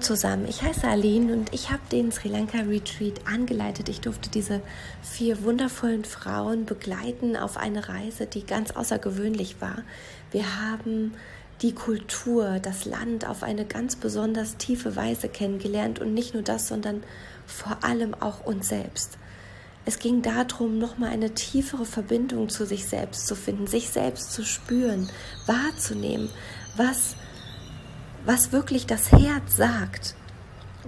Zusammen, ich heiße Aline und ich habe den Sri Lanka Retreat angeleitet. Ich durfte diese vier wundervollen Frauen begleiten auf eine Reise, die ganz außergewöhnlich war. Wir haben die Kultur, das Land auf eine ganz besonders tiefe Weise kennengelernt und nicht nur das, sondern vor allem auch uns selbst. Es ging darum, nochmal eine tiefere Verbindung zu sich selbst zu finden, sich selbst zu spüren, wahrzunehmen, was was wirklich das Herz sagt,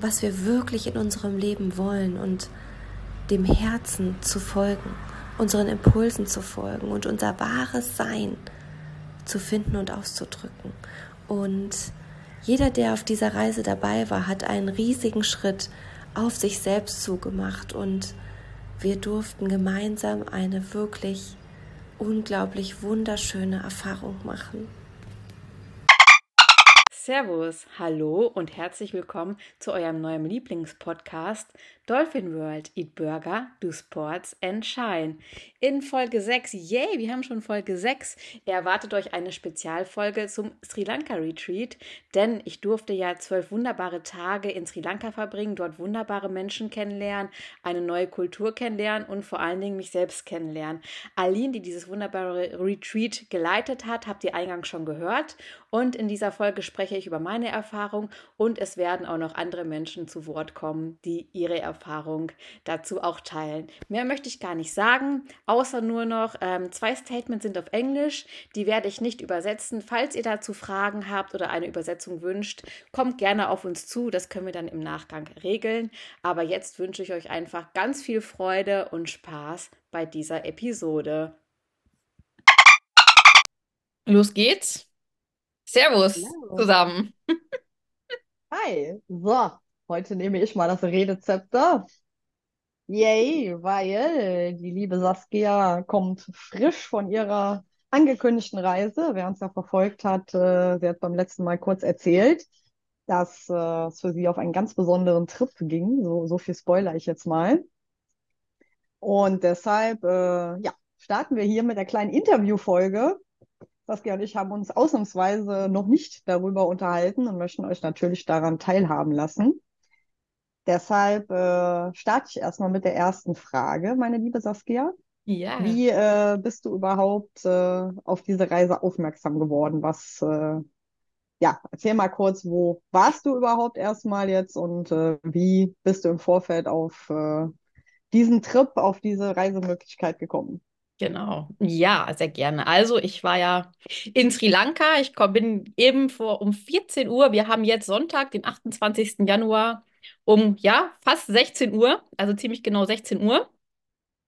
was wir wirklich in unserem Leben wollen und dem Herzen zu folgen, unseren Impulsen zu folgen und unser wahres Sein zu finden und auszudrücken. Und jeder, der auf dieser Reise dabei war, hat einen riesigen Schritt auf sich selbst zugemacht und wir durften gemeinsam eine wirklich unglaublich wunderschöne Erfahrung machen. Servus, hallo und herzlich willkommen zu eurem neuen Lieblingspodcast Dolphin World Eat Burger, Do Sports and Shine. In Folge 6, yay, wir haben schon Folge 6, erwartet euch eine Spezialfolge zum Sri Lanka Retreat, denn ich durfte ja zwölf wunderbare Tage in Sri Lanka verbringen, dort wunderbare Menschen kennenlernen, eine neue Kultur kennenlernen und vor allen Dingen mich selbst kennenlernen. Aline, die dieses wunderbare Retreat geleitet hat, habt ihr eingangs schon gehört und in dieser Folge spreche ich über meine Erfahrung und es werden auch noch andere Menschen zu Wort kommen, die ihre Erfahrung Erfahrung dazu auch teilen. Mehr möchte ich gar nicht sagen, außer nur noch ähm, zwei Statements sind auf Englisch, die werde ich nicht übersetzen. Falls ihr dazu Fragen habt oder eine Übersetzung wünscht, kommt gerne auf uns zu, das können wir dann im Nachgang regeln. Aber jetzt wünsche ich euch einfach ganz viel Freude und Spaß bei dieser Episode. Los geht's. Servus Hello. zusammen. Hi. So, Heute nehme ich mal das Redezepter. Yay, weil die liebe Saskia kommt frisch von ihrer angekündigten Reise. Wer uns ja verfolgt hat, äh, sie hat beim letzten Mal kurz erzählt, dass äh, es für sie auf einen ganz besonderen Trip ging. So, so viel spoiler ich jetzt mal. Und deshalb, äh, ja, starten wir hier mit der kleinen Interviewfolge. Saskia und ich haben uns ausnahmsweise noch nicht darüber unterhalten und möchten euch natürlich daran teilhaben lassen. Deshalb äh, starte ich erstmal mit der ersten Frage, meine liebe Saskia. Ja. Wie äh, bist du überhaupt äh, auf diese Reise aufmerksam geworden? Was, äh, ja, erzähl mal kurz, wo warst du überhaupt erstmal jetzt und äh, wie bist du im Vorfeld auf äh, diesen Trip, auf diese Reisemöglichkeit gekommen? Genau, ja, sehr gerne. Also ich war ja in Sri Lanka. Ich bin eben vor um 14 Uhr. Wir haben jetzt Sonntag, den 28. Januar um ja fast 16 Uhr, also ziemlich genau 16 Uhr.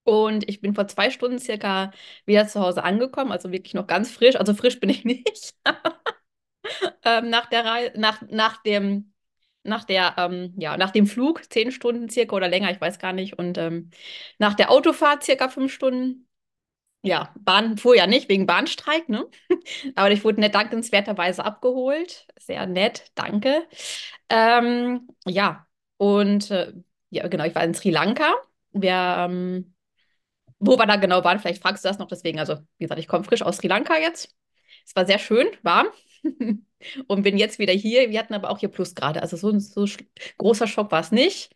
Und ich bin vor zwei Stunden circa wieder zu Hause angekommen, also wirklich noch ganz frisch. Also frisch bin ich nicht. ähm, nach der Reise, nach, nach dem, nach der, ähm, ja, nach dem Flug, zehn Stunden circa oder länger, ich weiß gar nicht. Und ähm, nach der Autofahrt circa fünf Stunden. Ja, Bahn fuhr ja nicht wegen Bahnstreik, ne? Aber ich wurde nett dankenswerterweise abgeholt. Sehr nett, danke. Ähm, ja, und äh, ja, genau, ich war in Sri Lanka. Wir, ähm, wo wir da genau waren, vielleicht fragst du das noch deswegen. Also, wie gesagt, ich komme frisch aus Sri Lanka jetzt. Es war sehr schön, warm. und bin jetzt wieder hier. Wir hatten aber auch hier Plusgrade. Also so ein so großer Schock war es nicht.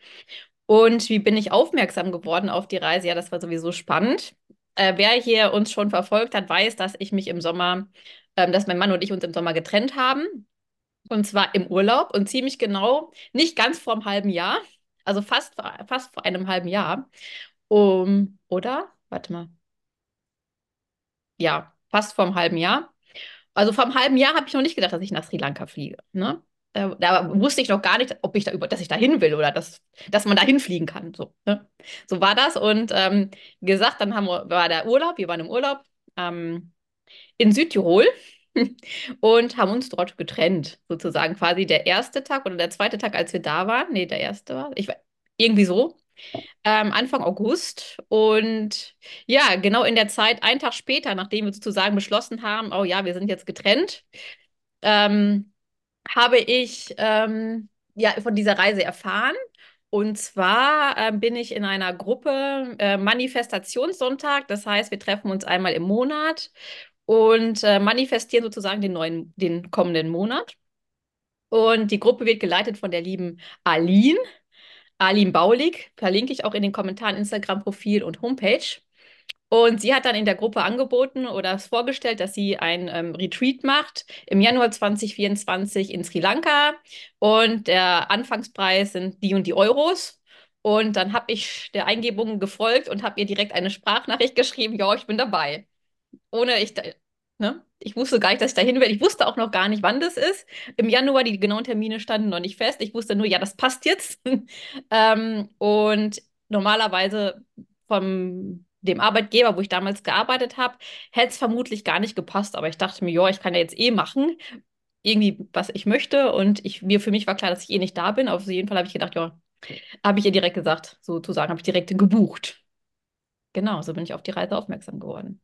Und wie bin ich aufmerksam geworden auf die Reise? Ja, das war sowieso spannend. Äh, wer hier uns schon verfolgt hat, weiß, dass ich mich im Sommer, ähm, dass mein Mann und ich uns im Sommer getrennt haben. Und zwar im Urlaub und ziemlich genau, nicht ganz vor einem halben Jahr, also fast, fast vor einem halben Jahr. Um, oder? Warte mal. Ja, fast vor einem halben Jahr. Also vor einem halben Jahr habe ich noch nicht gedacht, dass ich nach Sri Lanka fliege. Ne? Da, da, wusste ich noch gar nicht, ob ich da über, dass ich da hin will oder dass, dass man da hinfliegen kann. So, ne? so war das. Und ähm, gesagt, dann haben wir, war der Urlaub, wir waren im Urlaub ähm, in Südtirol und haben uns dort getrennt, sozusagen quasi der erste Tag oder der zweite Tag, als wir da waren. Nee, der erste war, ich irgendwie so. Ähm, Anfang August. Und ja, genau in der Zeit, einen Tag später, nachdem wir sozusagen beschlossen haben, oh ja, wir sind jetzt getrennt, ähm, habe ich ähm, ja von dieser Reise erfahren. Und zwar äh, bin ich in einer Gruppe äh, Manifestationssonntag. Das heißt, wir treffen uns einmal im Monat und äh, manifestieren sozusagen den neuen, den kommenden Monat. Und die Gruppe wird geleitet von der lieben Aline. Aline Baulig, verlinke ich auch in den Kommentaren Instagram-Profil und Homepage. Und sie hat dann in der Gruppe angeboten oder es vorgestellt, dass sie ein ähm, Retreat macht im Januar 2024 in Sri Lanka. Und der Anfangspreis sind die und die Euros. Und dann habe ich der Eingebung gefolgt und habe ihr direkt eine Sprachnachricht geschrieben, ja, ich bin dabei. Ohne ich, ne? Ich wusste gar nicht, dass ich dahin werde. Ich wusste auch noch gar nicht, wann das ist. Im Januar, die genauen Termine standen noch nicht fest. Ich wusste nur, ja, das passt jetzt. ähm, und normalerweise vom dem Arbeitgeber, wo ich damals gearbeitet habe, hätte es vermutlich gar nicht gepasst. Aber ich dachte mir, ja, ich kann ja jetzt eh machen, irgendwie, was ich möchte. Und ich, mir, für mich war klar, dass ich eh nicht da bin. Auf jeden Fall habe ich gedacht, ja, habe ich ihr direkt gesagt, sozusagen, habe ich direkt gebucht. Genau, so bin ich auf die Reise aufmerksam geworden.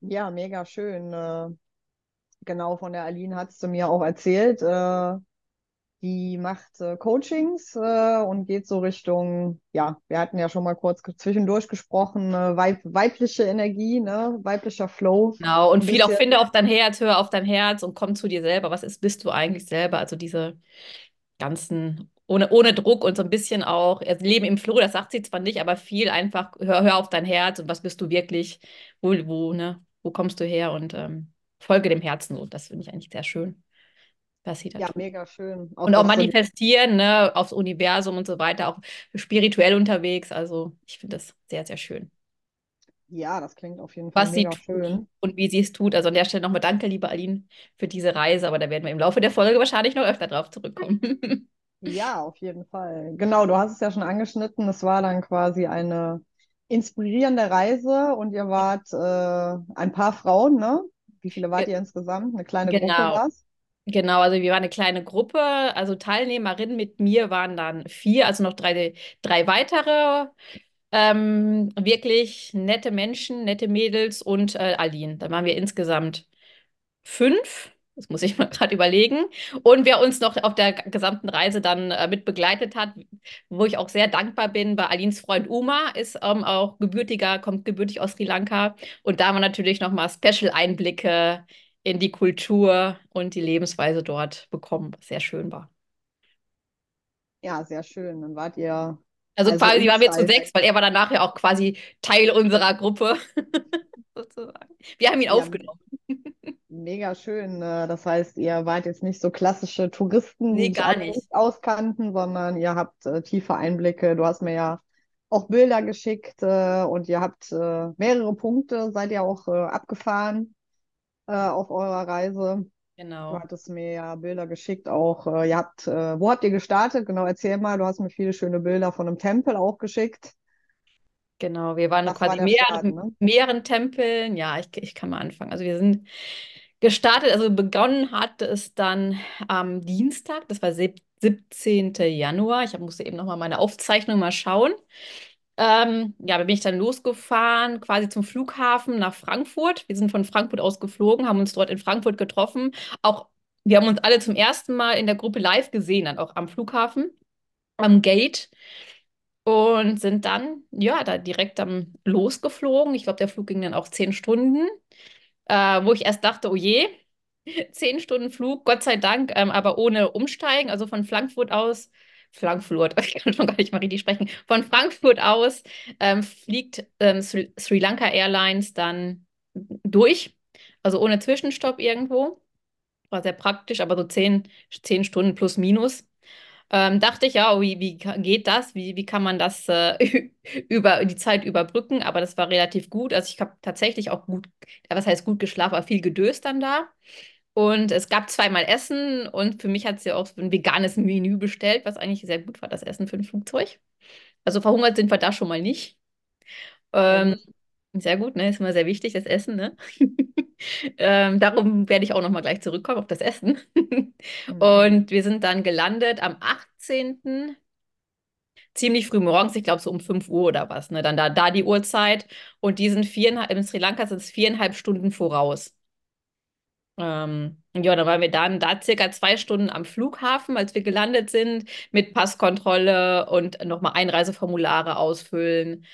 Ja, mega schön. Äh, genau, von der Aline hat es mir auch erzählt. Die macht äh, Coachings äh, und geht so Richtung, ja, wir hatten ja schon mal kurz zwischendurch gesprochen, äh, weib weibliche Energie, ne? weiblicher Flow. Genau, und viel auch finde auf dein Herz, hör auf dein Herz und komm zu dir selber. Was ist, bist du eigentlich selber? Also diese ganzen, ohne, ohne Druck und so ein bisschen auch, also Leben im Flow, das sagt sie zwar nicht, aber viel einfach, hör, hör auf dein Herz und was bist du wirklich, wo, wo, ne, wo kommst du her und ähm, folge dem Herzen. So, das finde ich eigentlich sehr schön was sie da ja, tut. mega schön. Auch und auch manifestieren, so ne, aufs Universum und so weiter, auch spirituell unterwegs. Also ich finde das sehr, sehr schön. Ja, das klingt auf jeden Fall was mega sie schön. Und wie sie es tut. Also an der Stelle nochmal danke, liebe Aline, für diese Reise. Aber da werden wir im Laufe der Folge wahrscheinlich noch öfter drauf zurückkommen. ja, auf jeden Fall. Genau, du hast es ja schon angeschnitten. Es war dann quasi eine inspirierende Reise und ihr wart äh, ein paar Frauen, ne? Wie viele wart ihr insgesamt? Eine kleine genau. Gruppe war es? Genau, also wir waren eine kleine Gruppe, also Teilnehmerinnen mit mir waren dann vier, also noch drei, drei weitere. Ähm, wirklich nette Menschen, nette Mädels und äh, Aline. Da waren wir insgesamt fünf. Das muss ich mal gerade überlegen. Und wer uns noch auf der gesamten Reise dann äh, mit begleitet hat, wo ich auch sehr dankbar bin, war Alins Freund Uma, ist ähm, auch gebürtiger, kommt gebürtig aus Sri Lanka. Und da haben wir natürlich nochmal Special-Einblicke in die Kultur und die Lebensweise dort bekommen, was sehr schön war. Ja, sehr schön. Dann wart ihr. Also, also quasi waren wir zu sechs, weil er war dann nachher auch quasi Teil unserer Gruppe. sozusagen. Wir haben ihn ja, aufgenommen. Mega schön. Äh, das heißt, ihr wart jetzt nicht so klassische Touristen, nee, die gar nicht. nicht auskannten, sondern ihr habt äh, tiefe Einblicke. Du hast mir ja auch Bilder geschickt äh, und ihr habt äh, mehrere Punkte, seid ihr auch äh, abgefahren äh, auf eurer Reise. Genau. Du hattest mir ja Bilder geschickt auch. Äh, ihr habt, äh, wo habt ihr gestartet? Genau, erzähl mal. Du hast mir viele schöne Bilder von einem Tempel auch geschickt. Genau, wir waren das quasi war mehreren, ne? mehreren Tempeln. Ja, ich, ich kann mal anfangen. Also wir sind gestartet, also begonnen hat es dann am Dienstag, das war 17. Januar. Ich musste eben nochmal meine Aufzeichnung mal schauen. Ähm, ja, da bin ich dann losgefahren, quasi zum Flughafen nach Frankfurt. Wir sind von Frankfurt aus geflogen, haben uns dort in Frankfurt getroffen. Auch wir haben uns alle zum ersten Mal in der Gruppe live gesehen, dann auch am Flughafen, am Gate. Und sind dann, ja, da direkt am losgeflogen. Ich glaube, der Flug ging dann auch zehn Stunden, äh, wo ich erst dachte, oh je, zehn Stunden Flug, Gott sei Dank, ähm, aber ohne Umsteigen, also von Frankfurt aus Frankfurt, ich kann schon gar nicht mal richtig sprechen, von Frankfurt aus ähm, fliegt ähm, Sri, Lanka Airlines dann durch, also ohne Zwischenstopp irgendwo. War sehr praktisch, aber so zehn, zehn Stunden plus minus. Ähm, dachte ich, ja, wie, wie geht das? Wie, wie kann man das äh, über die Zeit überbrücken? Aber das war relativ gut. Also ich habe tatsächlich auch gut, was heißt gut geschlafen, aber viel gedöst dann da. Und es gab zweimal Essen und für mich hat sie auch ein veganes Menü bestellt, was eigentlich sehr gut war, das Essen für ein Flugzeug. Also verhungert sind wir da schon mal nicht. Ähm, sehr gut, ne? Ist immer sehr wichtig, das Essen, ne? ähm, darum werde ich auch noch mal gleich zurückkommen auf das Essen. mhm. Und wir sind dann gelandet am 18. ziemlich früh morgens, ich glaube so um 5 Uhr oder was, ne? Dann da, da die Uhrzeit. Und die sind viereinhalb, in Sri Lanka sind es viereinhalb Stunden voraus. Ähm, ja, dann waren wir dann da circa zwei Stunden am Flughafen, als wir gelandet sind, mit Passkontrolle und nochmal Einreiseformulare ausfüllen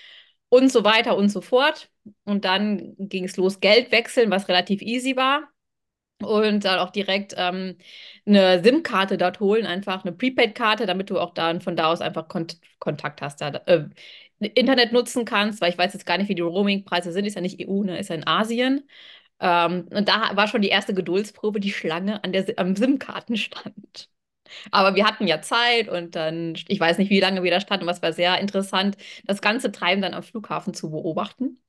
und so weiter und so fort. Und dann ging es los, Geld wechseln, was relativ easy war. und dann auch direkt ähm, eine SIM-Karte dort holen, einfach eine Prepaid-Karte, damit du auch dann von da aus einfach Kont Kontakt hast, da, äh, Internet nutzen kannst, weil ich weiß jetzt gar nicht, wie die Roaming-Preise sind, ist ja nicht EU, ne, ist ja in Asien. Ähm, und da war schon die erste Geduldsprobe, die Schlange an der, am SIM-Kartenstand. Aber wir hatten ja Zeit und dann, ich weiß nicht, wie lange wir da standen, aber es war sehr interessant, das ganze Treiben dann am Flughafen zu beobachten.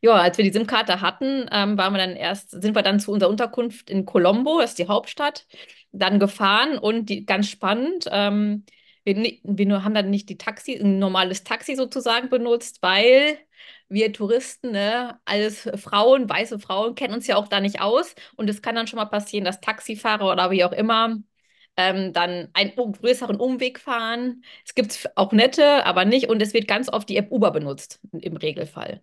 Ja, als wir die SIM-Karte hatten, ähm, waren wir dann erst, sind wir dann zu unserer Unterkunft in Colombo, das ist die Hauptstadt, dann gefahren und die, ganz spannend, ähm, wir, wir haben dann nicht die Taxi, ein normales Taxi sozusagen benutzt, weil wir Touristen, ne, alles Frauen, weiße Frauen, kennen uns ja auch da nicht aus. Und es kann dann schon mal passieren, dass Taxifahrer oder wie auch immer ähm, dann einen größeren Umweg fahren. Es gibt auch nette, aber nicht. Und es wird ganz oft die App Uber benutzt, im Regelfall.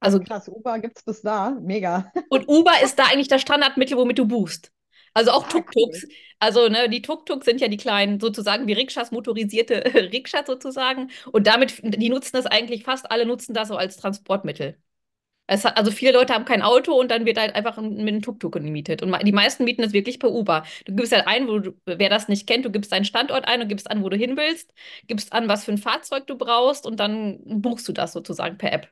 Also krass, Uber gibt es bis da. Mega. Und Uber ist da eigentlich das Standardmittel, womit du buchst. Also auch ah, Tuk-Tuks. Also ne, die Tuk-Tuks sind ja die kleinen, sozusagen wie Rikschas, motorisierte Rikschas sozusagen. Und damit, die nutzen das eigentlich, fast alle nutzen das so als Transportmittel. Hat, also viele Leute haben kein Auto und dann wird halt einfach mit einem Tuk-Tuk gemietet. Und die meisten mieten das wirklich per Uber. Du gibst halt ein, wo du, wer das nicht kennt, du gibst deinen Standort ein und gibst an, wo du hin willst, gibst an, was für ein Fahrzeug du brauchst und dann buchst du das sozusagen per App.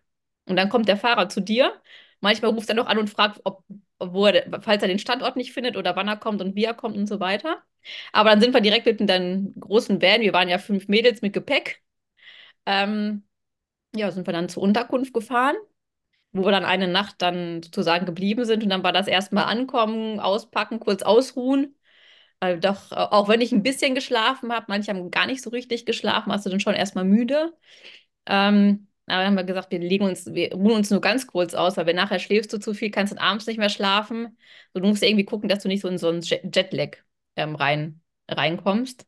Und dann kommt der Fahrer zu dir. Manchmal ruft er noch an und fragt, ob, wo er, falls er den Standort nicht findet oder wann er kommt und wie er kommt und so weiter. Aber dann sind wir direkt mit einem großen Van. Wir waren ja fünf Mädels mit Gepäck. Ähm, ja, sind wir dann zur Unterkunft gefahren, wo wir dann eine Nacht dann sozusagen geblieben sind. Und dann war das erstmal ankommen, auspacken, kurz ausruhen. Also doch, auch wenn ich ein bisschen geschlafen habe, manche haben gar nicht so richtig geschlafen, warst du dann schon erstmal müde. Ähm, aber dann haben wir gesagt, wir legen uns, wir ruhen uns nur ganz kurz aus, weil wenn nachher schläfst du zu viel, kannst du abends nicht mehr schlafen. Du musst irgendwie gucken, dass du nicht so in so einen Jetlag ähm, rein, reinkommst.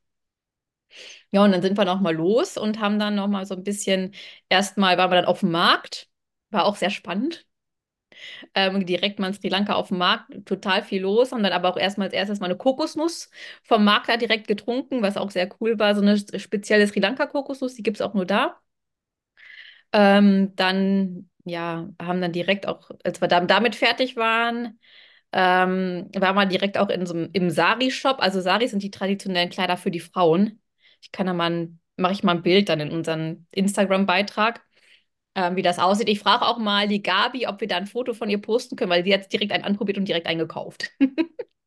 Ja, und dann sind wir nochmal los und haben dann nochmal so ein bisschen, erstmal waren wir dann auf dem Markt, war auch sehr spannend. Ähm, direkt mal in Sri Lanka auf dem Markt, total viel los, haben dann aber auch erstmal als erstes mal eine Kokosnuss vom Markt da direkt getrunken, was auch sehr cool war, so eine spezielle Sri Lanka-Kokosnuss, die gibt es auch nur da. Ähm, dann, ja, haben dann direkt auch, als wir damit fertig waren, ähm, waren wir direkt auch in so im Sari-Shop. Also Sari sind die traditionellen Kleider für die Frauen. Ich kann da mal, mache ich mal ein Bild dann in unseren Instagram-Beitrag, ähm, wie das aussieht. Ich frage auch mal die Gabi, ob wir da ein Foto von ihr posten können, weil sie jetzt direkt einen anprobiert und direkt einen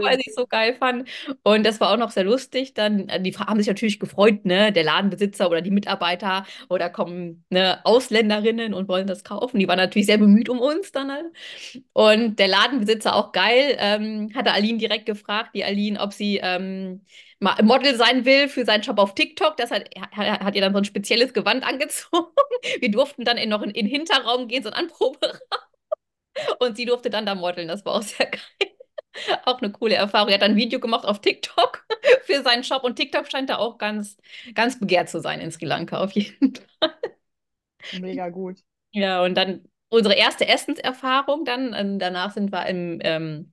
weil ich so geil fand. Und das war auch noch sehr lustig. Dann, äh, die haben sich natürlich gefreut, ne? Der Ladenbesitzer oder die Mitarbeiter oder kommen ne, Ausländerinnen und wollen das kaufen. Die waren natürlich sehr bemüht um uns dann halt. Und der Ladenbesitzer auch geil, ähm, hatte Aline direkt gefragt, die Aline, ob sie ähm, Model sein will für seinen Job auf TikTok. Das hat, hat, hat ihr dann so ein spezielles Gewand angezogen. Wir durften dann in, noch in, in den Hinterraum gehen, so ein Anproberaum. Und sie durfte dann da modeln. Das war auch sehr geil. Auch eine coole Erfahrung. Er hat ein Video gemacht auf TikTok für seinen Shop und TikTok scheint da auch ganz, ganz begehrt zu sein in Sri Lanka, auf jeden Fall. Mega gut. Ja, und dann unsere erste Essenserfahrung dann. Ähm, danach sind wir im, ähm,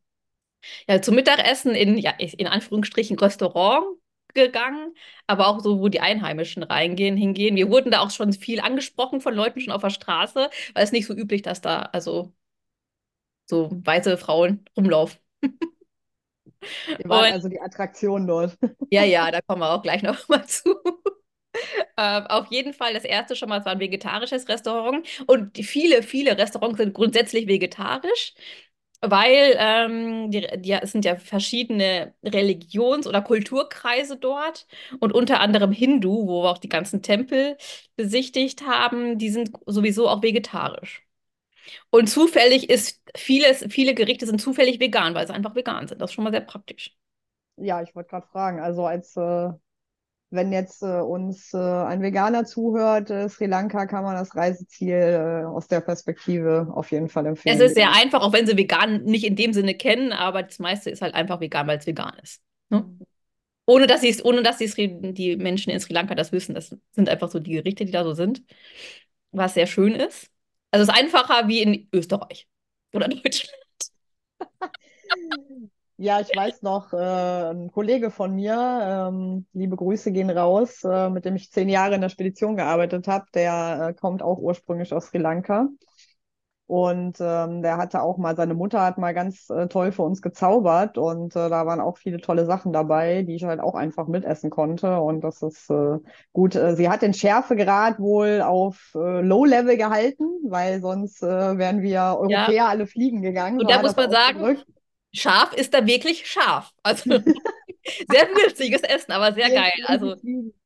ja, zum Mittagessen in, ja, in Anführungsstrichen Restaurant gegangen, aber auch so, wo die Einheimischen reingehen, hingehen. Wir wurden da auch schon viel angesprochen von Leuten schon auf der Straße, weil es nicht so üblich, dass da also so weiße Frauen rumlaufen. Wir waren und, also die Attraktion dort. Ja, ja, da kommen wir auch gleich noch mal zu. Ähm, auf jeden Fall das erste schon mal, es war ein vegetarisches Restaurant und viele, viele Restaurants sind grundsätzlich vegetarisch, weil ähm, die, die, es sind ja verschiedene Religions- oder Kulturkreise dort und unter anderem Hindu, wo wir auch die ganzen Tempel besichtigt haben, die sind sowieso auch vegetarisch. Und zufällig ist vieles, viele Gerichte sind zufällig vegan, weil sie einfach vegan sind. Das ist schon mal sehr praktisch. Ja, ich wollte gerade fragen, also als äh, wenn jetzt äh, uns äh, ein Veganer zuhört, äh, Sri Lanka, kann man das Reiseziel äh, aus der Perspektive auf jeden Fall empfehlen. Es ist sehr einfach, auch wenn sie vegan nicht in dem Sinne kennen, aber das meiste ist halt einfach vegan, weil es vegan ist. Ne? Mhm. Ohne dass, ohne dass die, die Menschen in Sri Lanka das wissen. Das sind einfach so die Gerichte, die da so sind. Was sehr schön ist. Also es ist einfacher wie in Österreich oder Deutschland. Ja, ich weiß noch, äh, ein Kollege von mir, ähm, liebe Grüße gehen raus, äh, mit dem ich zehn Jahre in der Spedition gearbeitet habe, der äh, kommt auch ursprünglich aus Sri Lanka. Und ähm, der hatte auch mal, seine Mutter hat mal ganz äh, toll für uns gezaubert und äh, da waren auch viele tolle Sachen dabei, die ich halt auch einfach mitessen konnte. Und das ist äh, gut. Äh, sie hat den Schärfegrad wohl auf äh, Low-Level gehalten, weil sonst äh, wären wir Europäer Ja. alle fliegen gegangen. Und da muss man sagen, ausgedrückt. Scharf ist da wirklich scharf. Also sehr würziges Essen, aber sehr geil. Also.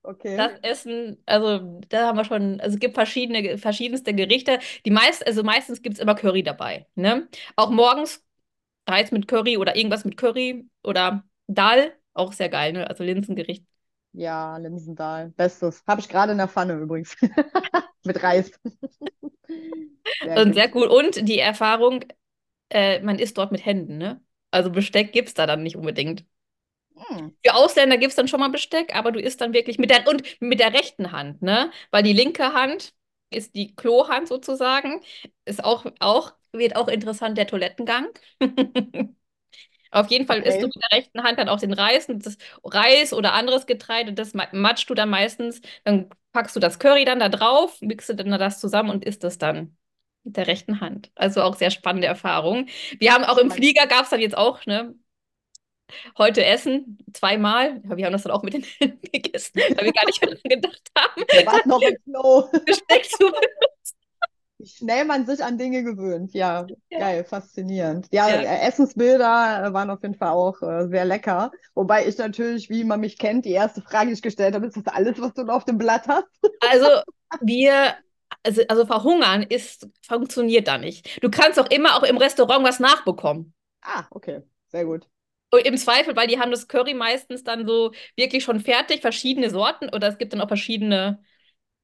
Okay. das Essen, also da haben wir schon, also es gibt verschiedene, verschiedenste Gerichte. Die meist, also meistens gibt es immer Curry dabei. Ne? Auch morgens Reis mit Curry oder irgendwas mit Curry oder Dal, auch sehr geil, ne? Also Linsengericht. Ja, Linsendahl. Bestes. Habe ich gerade in der Pfanne übrigens. Mit Reis. Sehr Und gut. sehr cool. Und die Erfahrung, äh, man isst dort mit Händen, ne? Also Besteck gibt es da dann nicht unbedingt. Hm. Für Ausländer gibt es dann schon mal Besteck, aber du isst dann wirklich mit der und mit der rechten Hand, ne? Weil die linke Hand ist die Klohand sozusagen. Ist auch, auch, wird auch interessant der Toilettengang. Auf jeden Fall isst du Okay. mit der rechten Hand dann auch den Reis und das Reis oder anderes Getreide, das ma- matschst du dann meistens, dann packst du das Curry dann da drauf, mixt dann das zusammen und isst es dann mit der rechten Hand. Also auch sehr spannende Erfahrung. Wir haben auch im. Flieger gab es dann jetzt auch, ne, heute Essen, zweimal. Ja, wir haben das dann auch mit den Händen gegessen, weil wir gar nicht daran gedacht haben, wart noch im. Besteck zu Wie schnell man sich an Dinge gewöhnt. Ja, Ja. geil, faszinierend. Ja, Ja. äh, Essensbilder waren auf jeden Fall auch äh, sehr lecker. Wobei ich natürlich, wie man mich kennt, die erste Frage, die ich gestellt habe, ist das alles, was du noch auf dem Blatt hast? Also wir, also, also verhungern ist, funktioniert da nicht. Du kannst auch immer auch im Restaurant was nachbekommen. Ah, okay, sehr gut. Und Im Zweifel, weil die haben das Curry meistens dann so wirklich schon fertig, verschiedene Sorten oder es gibt dann auch verschiedene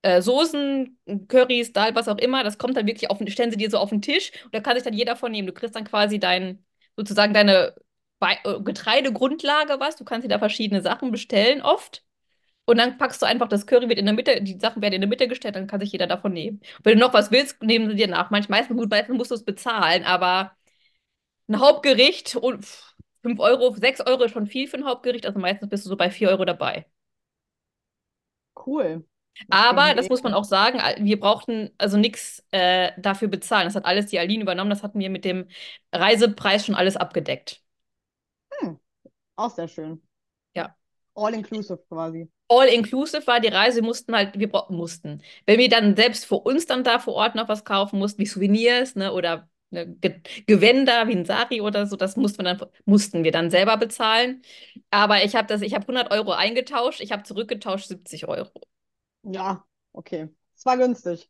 äh, Soßen, Currys, Dal, was auch immer. Das kommt dann wirklich auf, den- stellen sie dir so auf den Tisch und da kann sich dann jeder von nehmen. Du kriegst dann quasi dein, sozusagen deine Bei- äh, Getreidegrundlage, was. Du kannst dir da verschiedene Sachen bestellen oft. Und dann packst du einfach das Curry wird in der Mitte, die Sachen werden in der Mitte gestellt, dann kann sich jeder davon nehmen. Wenn du noch was willst, nehmen sie dir nach. Manchmal, meistens, gut, meistens musst du es bezahlen, aber ein Hauptgericht und 5 Euro, 6 Euro ist schon viel für ein Hauptgericht, also meistens bist du so bei 4 Euro dabei. Cool. Das Aber, das muss man auch sagen, wir brauchten also nichts äh, dafür bezahlen. Das hat alles die Aline übernommen, das hatten wir mit dem Reisepreis schon alles abgedeckt. Hm, auch sehr schön. Ja. All inclusive quasi. All inclusive war die Reise, wir mussten halt, wir mussten. Wenn wir dann selbst für uns dann da vor Ort noch was kaufen mussten, wie Souvenirs, ne, oder ne, Ge Gewänder wie ein Sari oder so, das mussten wir dann, mussten wir dann selber bezahlen. Aber ich habe das, ich habe 100 Euro eingetauscht, ich habe zurückgetauscht 70 Euro. Ja, okay. Es war günstig.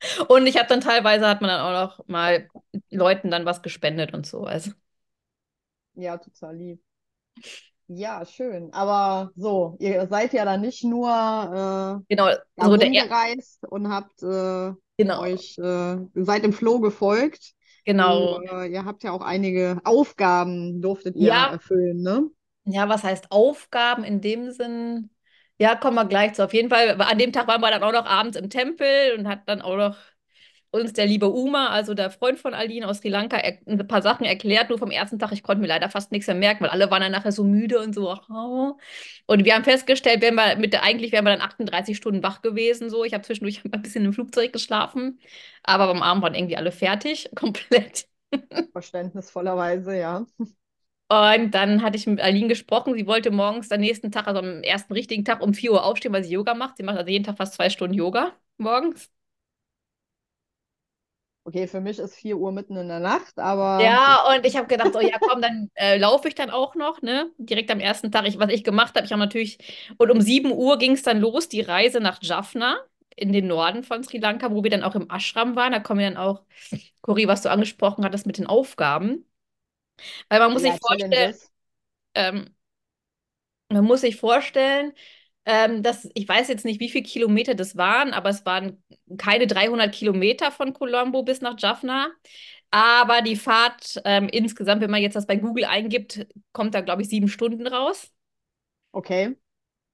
Und ich habe dann teilweise hat man dann auch noch mal Leuten dann was gespendet und so. Also Ja, total lieb. Ja, schön. Aber so, ihr seid ja dann nicht nur äh, genau, da so der er rumgereist und habt äh, genau, euch, äh, seid dem Flow gefolgt. genau. Du, äh, ihr habt ja auch einige Aufgaben, durftet ihr Ja, erfüllen, ne? ja, was heißt Aufgaben in dem Sinn? Ja, kommen wir gleich zu. Auf jeden Fall, an dem Tag waren wir dann auch noch abends im Tempel und hat dann auch noch uns der liebe Uma, also der Freund von Aline aus Sri Lanka, ein paar Sachen erklärt. Nur vom ersten Tag, ich konnte mir leider fast nichts mehr merken, weil alle waren dann nachher so müde und so. Oh. Und wir haben festgestellt, wären wir mit eigentlich wären wir dann 38 Stunden wach gewesen. So, ich habe zwischendurch ein bisschen im Flugzeug geschlafen, aber beim Abend waren irgendwie alle fertig, komplett. Verständnisvollerweise, ja. Und dann hatte ich mit Aline gesprochen. Sie wollte morgens am nächsten Tag, also am ersten richtigen Tag, um 4 Uhr aufstehen, weil sie Yoga macht. Sie macht also jeden Tag fast zwei Stunden Yoga morgens. Okay, für mich ist 4 Uhr mitten in der Nacht, aber Ja, und ich habe gedacht, so, ja, komm, dann äh, laufe ich dann auch noch, ne? Direkt am ersten Tag. Ich, was ich gemacht habe, ich habe natürlich, und um 7 Uhr ging es dann los, die Reise nach Jaffna in den Norden von Sri Lanka, wo wir dann auch im Ashram waren. Da kommen wir dann auch, Cori, was du angesprochen hattest mit den Aufgaben. Weil man muss sich ja, vorstellen, Challenges. ähm, man muss sich vorstellen, ähm, dass ich weiß jetzt nicht, wie viele Kilometer das waren, aber es waren keine 300 Kilometer von Colombo bis nach Jaffna. Aber die Fahrt ähm, insgesamt, wenn man jetzt das bei Google eingibt, kommt da, glaube ich, sieben Stunden raus. Okay.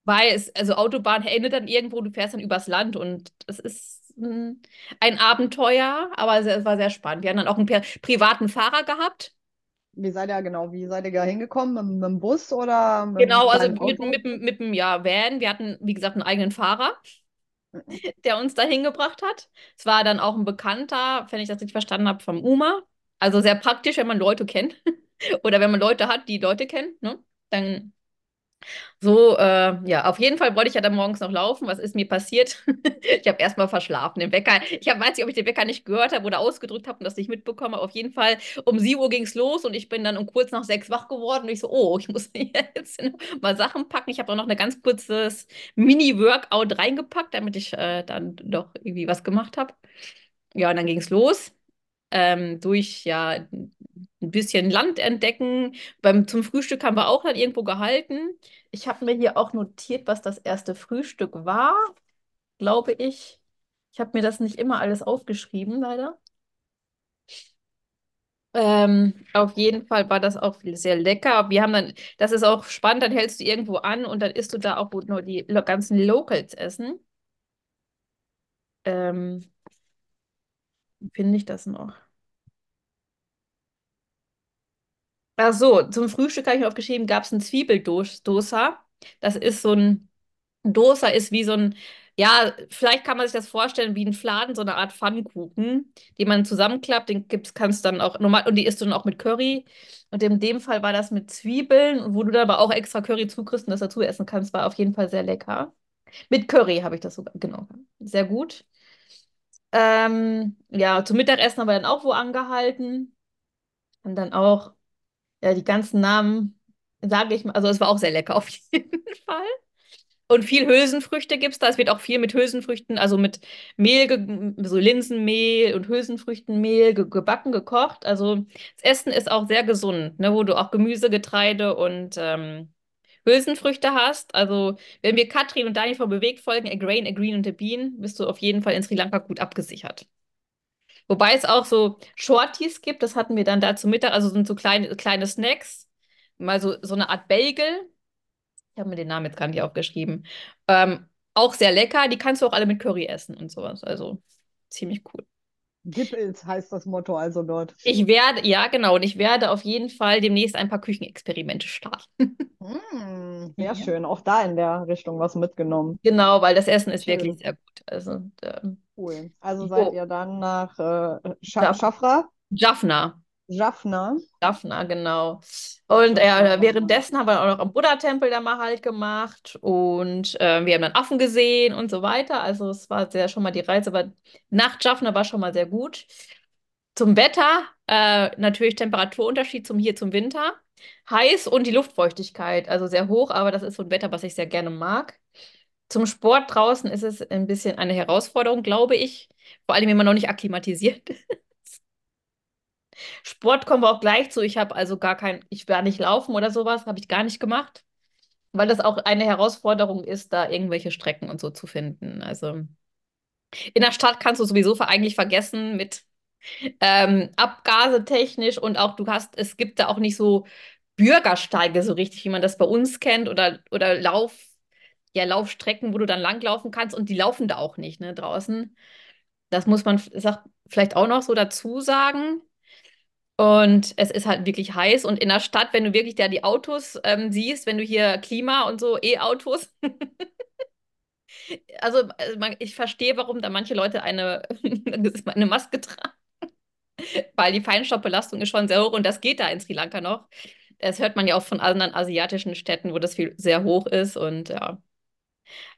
Weil es, also Autobahn endet dann irgendwo, du fährst dann übers Land und es ist mh, ein Abenteuer, aber es es war sehr spannend. Wir haben dann auch einen privaten Fahrer gehabt. Wie seid ihr genau, wie seid ihr da hingekommen? Mit, mit dem Bus oder mit Genau, also mit, mit, dem- mit dem ja, Van. Wir hatten, wie gesagt, einen eigenen Fahrer. der uns da hingebracht hat. Es war dann auch ein Bekannter, wenn ich das richtig verstanden habe, vom UMA. Also sehr praktisch, wenn man Leute kennt. Oder wenn man Leute hat, die Leute kennen, ne? Dann so, äh, ja, auf jeden Fall wollte ich ja dann morgens noch laufen. Was ist mir passiert? Ich habe erstmal verschlafen, den Wecker. Ich hab, weiß nicht, ob ich den Wecker nicht gehört habe oder ausgedrückt habe und das nicht mitbekommen habe. Auf jeden Fall, um 7 Uhr ging es los und ich bin dann um kurz nach sechs wach geworden und ich so, oh, ich muss jetzt mal Sachen packen. Ich habe auch noch ein ganz kurzes Mini-Workout reingepackt, damit ich äh, dann doch irgendwie was gemacht habe. Ja, und dann ging es los. Ähm, durch ja ein bisschen Land entdecken. Beim, zum Frühstück haben wir auch dann irgendwo gehalten. Ich habe mir hier auch notiert, was das erste Frühstück war, glaube ich. Ich habe mir das nicht immer alles aufgeschrieben, leider. Ähm, auf jeden Fall war das auch sehr lecker. Wir haben dann, das ist auch spannend, dann hältst du irgendwo an und dann isst du da auch, nur die ganzen Locals essen. Ähm, finde ich das noch? Ach so, zum Frühstück habe ich mir aufgeschrieben, gab es ein Zwiebeldosa. Das ist so ein, Dosa ist wie so ein, ja, vielleicht kann man sich das vorstellen wie ein Fladen, so eine Art Pfannkuchen, den man zusammenklappt, den kannst du dann auch normal, und die isst du dann auch mit Curry. Und in dem Fall war das mit Zwiebeln, wo du dann aber auch extra Curry zukriegst und das dazu essen kannst, war auf jeden Fall sehr lecker. Mit Curry habe ich das sogar, genau. Sehr gut. Ähm, ja, zum Mittagessen haben wir dann auch wo angehalten. Und dann auch. Ja, die ganzen Namen sage ich mal, also es war auch sehr lecker auf jeden Fall. Und viel Hülsenfrüchte gibt es da. Es wird auch viel mit Hülsenfrüchten, also mit Mehl, so Linsenmehl und Hülsenfrüchtenmehl ge gebacken, gekocht. Also das Essen ist auch sehr gesund, ne, wo du auch Gemüse, Getreide und ähm, Hülsenfrüchte hast. Also wenn wir Katrin und Dani von Bewegt folgen, A Grain, A Green und A Bean, bist du auf jeden Fall in Sri Lanka gut abgesichert. Wobei es auch so Shorties gibt, das hatten wir dann da zum Mittag, also sind so kleine, kleine Snacks, mal so, so eine Art Bagel. Ich habe mir den Namen jetzt gar nicht aufgeschrieben. Ähm, auch sehr lecker, die kannst du auch alle mit Curry essen und sowas. Also ziemlich cool. Gib es heißt das Motto also dort. Ich werde, ja genau, und ich werde auf jeden Fall demnächst ein paar Küchenexperimente starten. Hm, sehr Ja. schön. Auch da in der Richtung was mitgenommen. Genau, weil das Essen ist wirklich Schön. sehr gut. Also ähm, Cool. Also seid ihr dann nach äh, Scha. Schafra, Jaffna. Jaffna. Jaffna, genau. Und äh, währenddessen haben wir auch noch am Buddha-Tempel da mal halt gemacht und äh, wir haben dann Affen gesehen und so weiter. Also es war sehr schon mal die Reise, aber nach Jaffna war schon mal sehr gut. Zum Wetter, äh, natürlich Temperaturunterschied zum hier zum Winter. Heiß und die Luftfeuchtigkeit, also sehr hoch, aber das ist so ein Wetter, was ich sehr gerne mag. Zum Sport draußen ist es ein bisschen eine Herausforderung, glaube ich. Vor allem, wenn man noch nicht akklimatisiert Sport kommen wir auch gleich zu. Ich habe also gar kein, ich werde nicht laufen oder sowas, habe ich gar nicht gemacht, weil das auch eine Herausforderung ist, da irgendwelche Strecken und so zu finden. Also in der Stadt kannst du sowieso eigentlich vergessen mit ähm, Abgase technisch und auch du hast, es gibt da auch nicht so Bürgersteige so richtig, wie man das bei uns kennt oder, oder Lauf, ja, Laufstrecken, wo du dann langlaufen kannst und die laufen da auch nicht, ne, draußen. Das muss man sag, vielleicht auch noch so dazu sagen. Und es ist halt wirklich heiß. Und in der Stadt, wenn du wirklich da die Autos ähm, siehst, wenn du hier Klima und so E-Autos, also man, ich verstehe, warum da manche Leute eine, eine Maske tragen, weil die Feinstaubbelastung ist schon sehr hoch und das geht da in Sri Lanka noch. Das hört man ja auch von anderen asiatischen Städten, wo das viel sehr hoch ist. Und ja,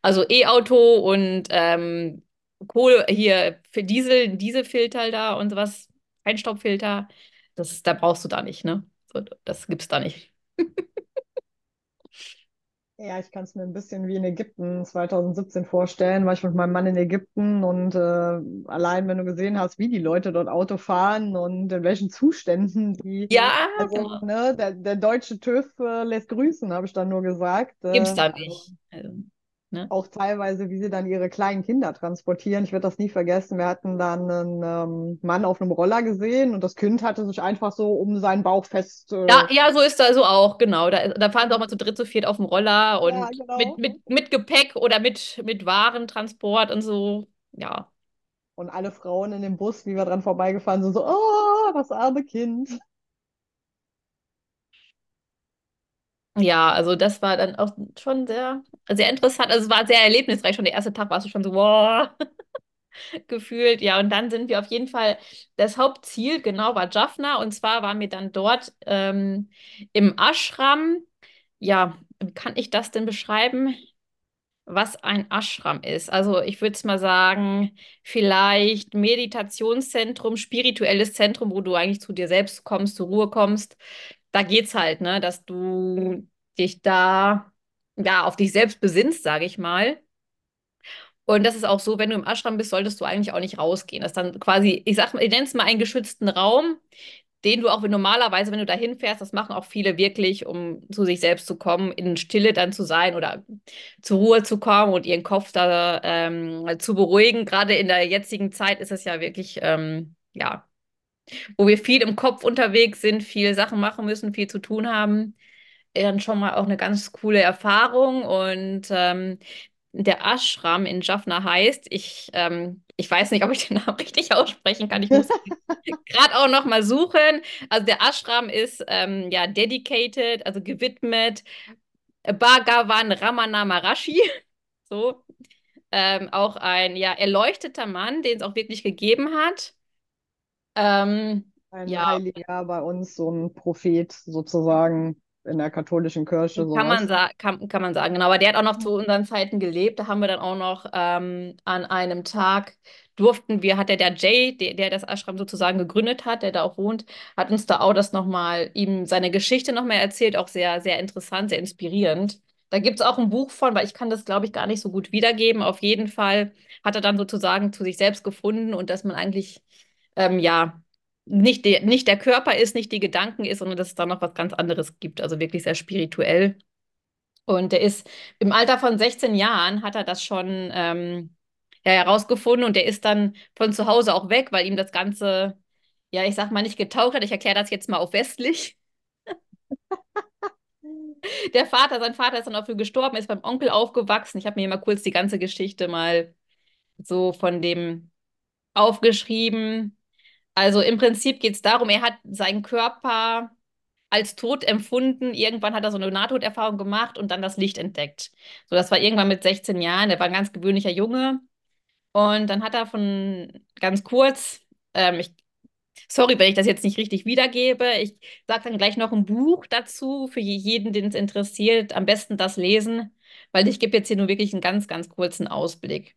also E-Auto und ähm, Kohle hier für Diesel, Dieselfilter da und sowas, Feinstaubfilter, das, da brauchst du da nicht, ne? So, das gibt's da nicht. Ja, ich kann es mir ein bisschen wie in Ägypten 2017 vorstellen, war ich mit meinem Mann in Ägypten und äh, allein, wenn du gesehen hast, wie die Leute dort Auto fahren und in welchen Zuständen die, Ja, also ne, der, der deutsche TÜV äh, lässt grüßen, habe ich dann nur gesagt. Gibt's Äh, da also nicht. Also, ne? auch teilweise, wie sie dann ihre kleinen Kinder transportieren. Ich werde das nie vergessen. Wir hatten dann einen ähm, Mann auf einem Roller gesehen und das Kind hatte sich einfach so um seinen Bauch fest. Äh, Ja, ja, so ist da so auch, genau. Da, da fahren sie auch mal zu dritt, zu viert auf dem Roller und ja, genau. mit, mit, mit Gepäck oder mit, mit Warentransport und so. Ja. Und alle Frauen in dem Bus, wie wir dran vorbeigefahren sind, so, oh, das arme Kind. Ja, also das war dann auch schon sehr sehr interessant. Also es war sehr erlebnisreich. Schon der erste Tag warst du schon so, wow, gefühlt. Ja, und dann sind wir auf jeden Fall, das Hauptziel, genau, war Jaffna. Und zwar waren wir dann dort ähm, im Ashram. Ja, wie kann ich das denn beschreiben? was ein Ashram ist. Also ich würde es mal sagen, vielleicht Meditationszentrum, spirituelles Zentrum, wo du eigentlich zu dir selbst kommst, zur Ruhe kommst. Da geht es halt, ne, dass du dich da ja auf dich selbst besinnst, sage ich mal. Und das ist auch so, wenn du im Ashram bist, solltest du eigentlich auch nicht rausgehen. Das ist dann quasi, ich sag mal, ich nenne es mal einen geschützten Raum, den du auch normalerweise, wenn du da hinfährst, das machen auch viele wirklich, um zu sich selbst zu kommen, in Stille dann zu sein oder zur Ruhe zu kommen und ihren Kopf da ähm, zu beruhigen. Gerade in der jetzigen Zeit ist es ja wirklich, ähm, ja, wo wir viel im Kopf unterwegs sind, viel Sachen machen müssen, viel zu tun haben. Dann schon mal auch eine ganz coole Erfahrung und ähm, der Ashram in Jaffna heißt. Ich, ähm, ich weiß nicht, ob ich den Namen richtig aussprechen kann. Ich muss gerade auch noch mal suchen. Also der Ashram ist ähm, ja dedicated, also gewidmet Bhagavan Ramana Maharashi. So. Ähm, auch ein ja, erleuchteter Mann, den es auch wirklich gegeben hat. Ähm, Ein ja, Heiliger bei uns, so ein Prophet sozusagen in der katholischen Kirche, Kann man, sa kann, kann man sagen, genau. Aber der hat auch noch zu unseren Zeiten gelebt. Da haben wir dann auch noch ähm, an einem Tag durften wir, hat der, der Jay, der, der das Ashram sozusagen gegründet hat, der da auch wohnt, hat uns da auch das nochmal, ihm seine Geschichte nochmal erzählt, auch sehr, sehr interessant, sehr inspirierend. Da gibt es auch ein Buch von, weil ich kann das, glaube ich, gar nicht so gut wiedergeben. Auf jeden Fall hat er dann sozusagen zu sich selbst gefunden und dass man eigentlich, ähm, ja, nicht, de nicht der Körper ist, nicht die Gedanken ist, sondern dass es da noch was ganz anderes gibt. Also wirklich sehr spirituell. Und der ist im Alter von 16 Jahren hat er das schon ähm, ja, herausgefunden und der ist dann von zu Hause auch weg, weil ihm das Ganze, ja, ich sag mal, nicht getaugt hat. Ich erkläre das jetzt mal auf westlich. Der Vater, sein Vater ist dann auch früh gestorben, ist beim Onkel aufgewachsen. Ich habe mir mal kurz die ganze Geschichte mal so von dem aufgeschrieben. Also im Prinzip geht es darum, er hat seinen Körper als tot empfunden. Irgendwann hat er so eine Nahtoderfahrung gemacht und dann das Licht entdeckt. So, das war irgendwann mit 16 Jahren. Er war ein ganz gewöhnlicher Junge. Und dann hat er von ganz kurz, ähm, ich, sorry, wenn ich das jetzt nicht richtig wiedergebe, ich sage dann gleich noch ein Buch dazu für jeden, den es interessiert. Am besten das lesen, weil ich gebe jetzt hier nur wirklich einen ganz, ganz kurzen Ausblick.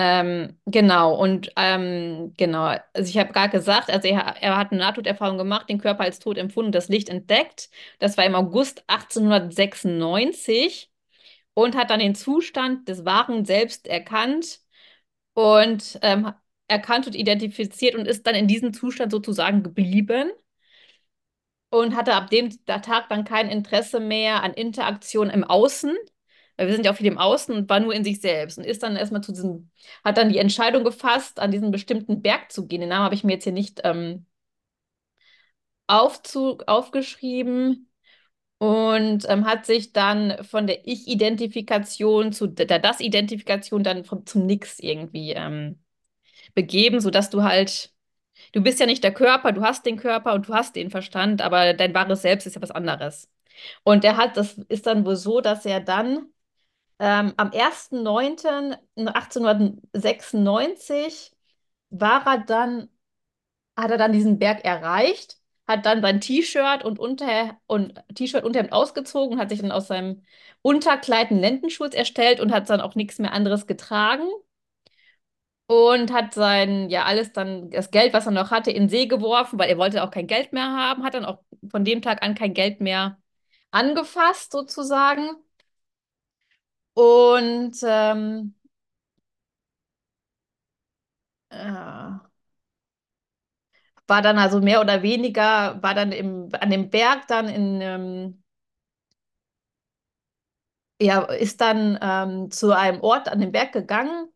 Ähm, genau, und ähm, genau, also ich habe gerade gesagt, also er, er hat eine Nahtoderfahrung gemacht, den Körper als tot empfunden, das Licht entdeckt. Das war im August 1896 und hat dann den Zustand des wahren Selbst erkannt und ähm, erkannt und identifiziert und ist dann in diesem Zustand sozusagen geblieben und hatte ab dem Tag dann kein Interesse mehr an Interaktion im Außen, weil wir sind ja auch viel im Außen und war nur in sich selbst und ist dann erstmal zu diesem, hat dann die Entscheidung gefasst, an diesen bestimmten Berg zu gehen. Den Namen habe ich mir jetzt hier nicht ähm, aufzu aufgeschrieben und ähm, hat sich dann von der Ich-Identifikation zu der Das-Identifikation dann vom, zum Nix irgendwie ähm, begeben, sodass du halt, du bist ja nicht der Körper, du hast den Körper und du hast den Verstand, aber dein wahres Selbst ist ja was anderes. Und er hat, das ist dann wohl so, dass er dann ähm, am 1.9.1896 war er dann, hat er dann diesen Berg erreicht, hat dann sein T-Shirt und unter und T-Shirt Unterhemd ausgezogen, hat sich dann aus seinem Unterkleid einen Lendenschurz erstellt und hat dann auch nichts mehr anderes getragen und hat sein, ja, alles dann, das Geld, was er noch hatte, in See geworfen, weil er wollte auch kein Geld mehr haben, hat dann auch von dem Tag an kein Geld mehr angefasst, sozusagen. Und ähm, ja, war dann also mehr oder weniger, war dann im, an dem Berg dann in, ähm, ja, ist dann ähm, zu einem Ort an den Berg gegangen,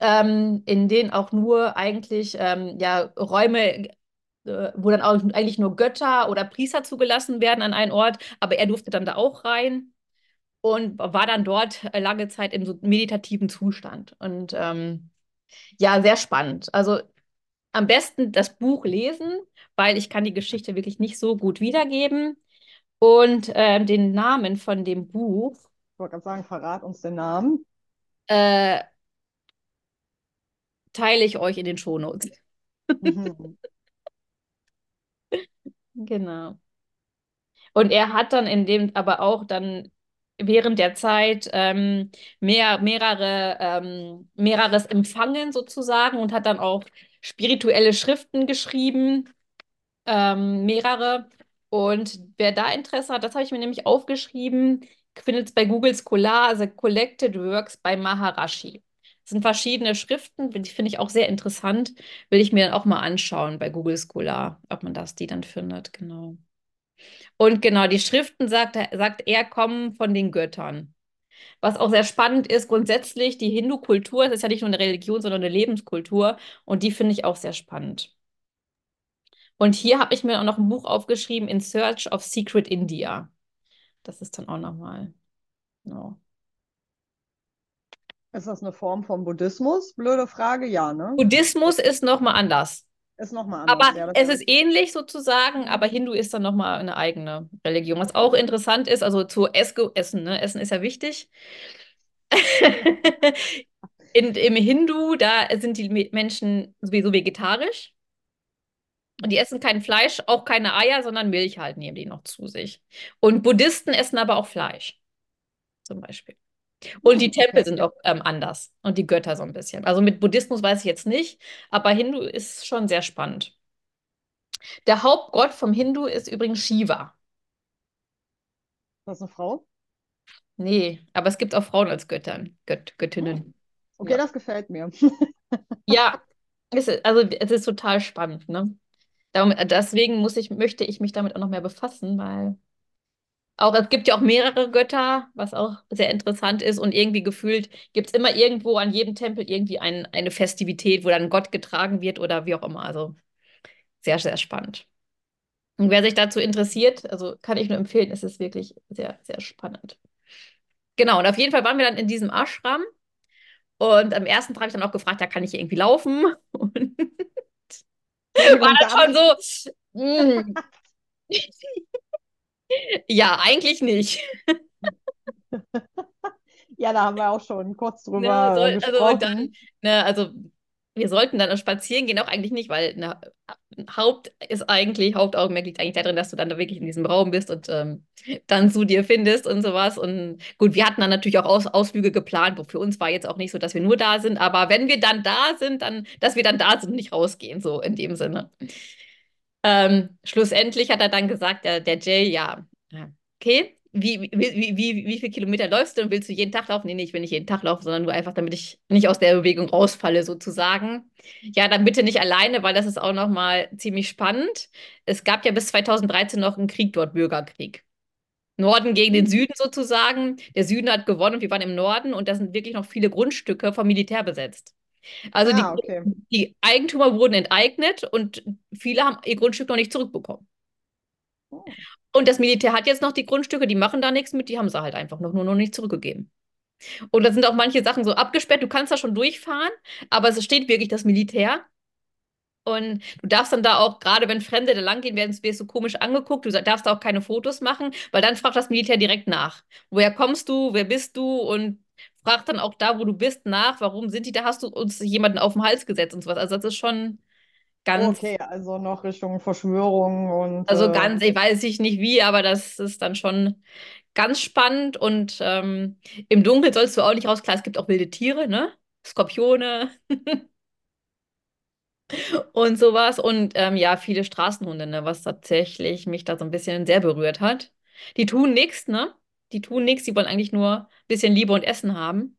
ähm, in denen auch nur eigentlich ähm, ja, Räume, äh, wo dann auch eigentlich nur Götter oder Priester zugelassen werden an einen Ort, aber er durfte dann da auch rein und war dann dort äh, lange Zeit in so meditativen Zustand. Und ähm, ja, sehr spannend. Also am besten das Buch lesen, weil ich kann die Geschichte wirklich nicht so gut wiedergeben. Und ähm, den Namen von dem Buch wollte gerade sagen, verrat uns den Namen. Äh, teile ich euch in den Shownotes. Mhm. Genau. Und er hat dann in dem aber auch dann während der Zeit ähm, mehr, mehrere, ähm, mehreres empfangen sozusagen und hat dann auch spirituelle Schriften geschrieben, ähm, mehrere. Und wer da Interesse hat, das habe ich mir nämlich aufgeschrieben, findet es bei Google Scholar, also Collected Works by Maharashi. Das sind verschiedene Schriften, die finde ich auch sehr interessant. Will ich mir dann auch mal anschauen bei Google Scholar, ob man das die dann findet, genau. Und genau, die Schriften, sagt, sagt er, kommen von den Göttern. Was auch sehr spannend ist, grundsätzlich die Hindu-Kultur, das ist ja nicht nur eine Religion, sondern eine Lebenskultur. Und die finde ich auch sehr spannend. Und hier habe ich mir auch noch ein Buch aufgeschrieben, In Search of Secret India. Das ist dann auch nochmal. No. Ist das eine Form von Buddhismus? Blöde Frage, ja, ne? Buddhismus ist nochmal anders. Ist nochmal anders. Aber ja, es ist- ähnlich sozusagen, aber Hindu ist dann nochmal eine eigene Religion. Was auch interessant ist, also zu Essen, ne? Essen ist ja wichtig. In, Im Hindu, da sind die Me- Menschen sowieso vegetarisch. Und die essen kein Fleisch, auch keine Eier, sondern Milch halt nehmen die noch zu sich. Und Buddhisten essen aber auch Fleisch, zum Beispiel. Und die Hm, Tempel sind auch ähm, anders und die Götter so ein bisschen. Also mit Buddhismus weiß ich jetzt nicht, aber Hindu ist schon sehr spannend. Der Hauptgott vom Hindu ist übrigens Shiva. Ist das eine Frau? Nee, aber es gibt auch Frauen als Göttern, Gött Göttinnen. Okay, Ja. das gefällt mir. Ja, es ist, also es ist total spannend, ne? Darum, deswegen muss ich, möchte ich mich damit auch noch mehr befassen, weil auch es gibt ja auch mehrere Götter, was auch sehr interessant ist und irgendwie gefühlt gibt es immer irgendwo an jedem Tempel irgendwie ein, eine Festivität, wo dann Gott getragen wird oder wie auch immer. Also sehr, sehr spannend. Und wer sich dazu interessiert, also kann ich nur empfehlen, es ist wirklich sehr, sehr spannend. Genau, und auf jeden Fall waren wir dann in diesem Ashram. Und am ersten Tag habe ich dann auch gefragt, ja, kann ich irgendwie laufen? Und war dann schon so, mm. Ja, eigentlich nicht. Ja, da haben wir auch schon kurz Ne, drüber soll, äh, also gesprochen. dann, ne, also wir sollten dann spazieren gehen, auch eigentlich nicht, weil ne, Haupt ist eigentlich, Hauptaugenmerk liegt eigentlich darin, dass du dann da wirklich in diesem Raum bist und ähm, dann zu dir findest und sowas. Und gut, wir hatten dann natürlich auch Aus Ausflüge geplant, wo für uns war jetzt auch nicht so, dass wir nur da sind, aber wenn wir dann da sind, dann, dass wir dann da sind und nicht rausgehen, so in dem Sinne. Ähm, schlussendlich hat er dann gesagt, der, der Jay, ja, ja, okay, wie, wie, wie, wie, wie viele Kilometer läufst du und willst du jeden Tag laufen? Nee, nee, ich will nicht jeden Tag laufen, sondern nur einfach, damit ich nicht aus der Bewegung rausfalle, sozusagen. Ja, dann bitte nicht alleine, weil das ist auch nochmal ziemlich spannend. Es gab ja bis 2013 noch einen Krieg dort, Bürgerkrieg. Norden gegen den Süden sozusagen. Der Süden hat gewonnen und wir waren im Norden und da sind wirklich noch viele Grundstücke vom Militär besetzt. Also die, Ah, okay. die Eigentümer wurden enteignet und viele haben ihr Grundstück noch nicht zurückbekommen. Oh. Und das Militär hat jetzt noch die Grundstücke, die machen da nichts mit, die haben sie halt einfach noch nur noch nicht zurückgegeben. Und da sind auch manche Sachen so abgesperrt, du kannst da schon durchfahren, aber es steht wirklich das Militär. Und du darfst dann da auch, gerade wenn Fremde da langgehen, werden, wirst du komisch angeguckt. Du darfst da auch keine Fotos machen, weil dann fragt das Militär direkt nach. Woher kommst du? Wer bist du? Und fragt dann auch da, wo du bist, nach. Warum sind die da? Hast du uns jemanden auf den Hals gesetzt und sowas? Also, das ist schon ganz, Okay, also noch Richtung Verschwörung und also äh, ganz, ich weiß ich nicht wie, aber das ist dann schon ganz spannend. Und ähm, im Dunkeln sollst du auch nicht raus. Klar, es gibt auch wilde Tiere, ne? Skorpione. und sowas. Und ähm, ja, viele Straßenhunde, ne, was tatsächlich mich da so ein bisschen sehr berührt hat. Die tun nichts, ne? Die tun nichts, die wollen eigentlich nur ein bisschen Liebe und Essen haben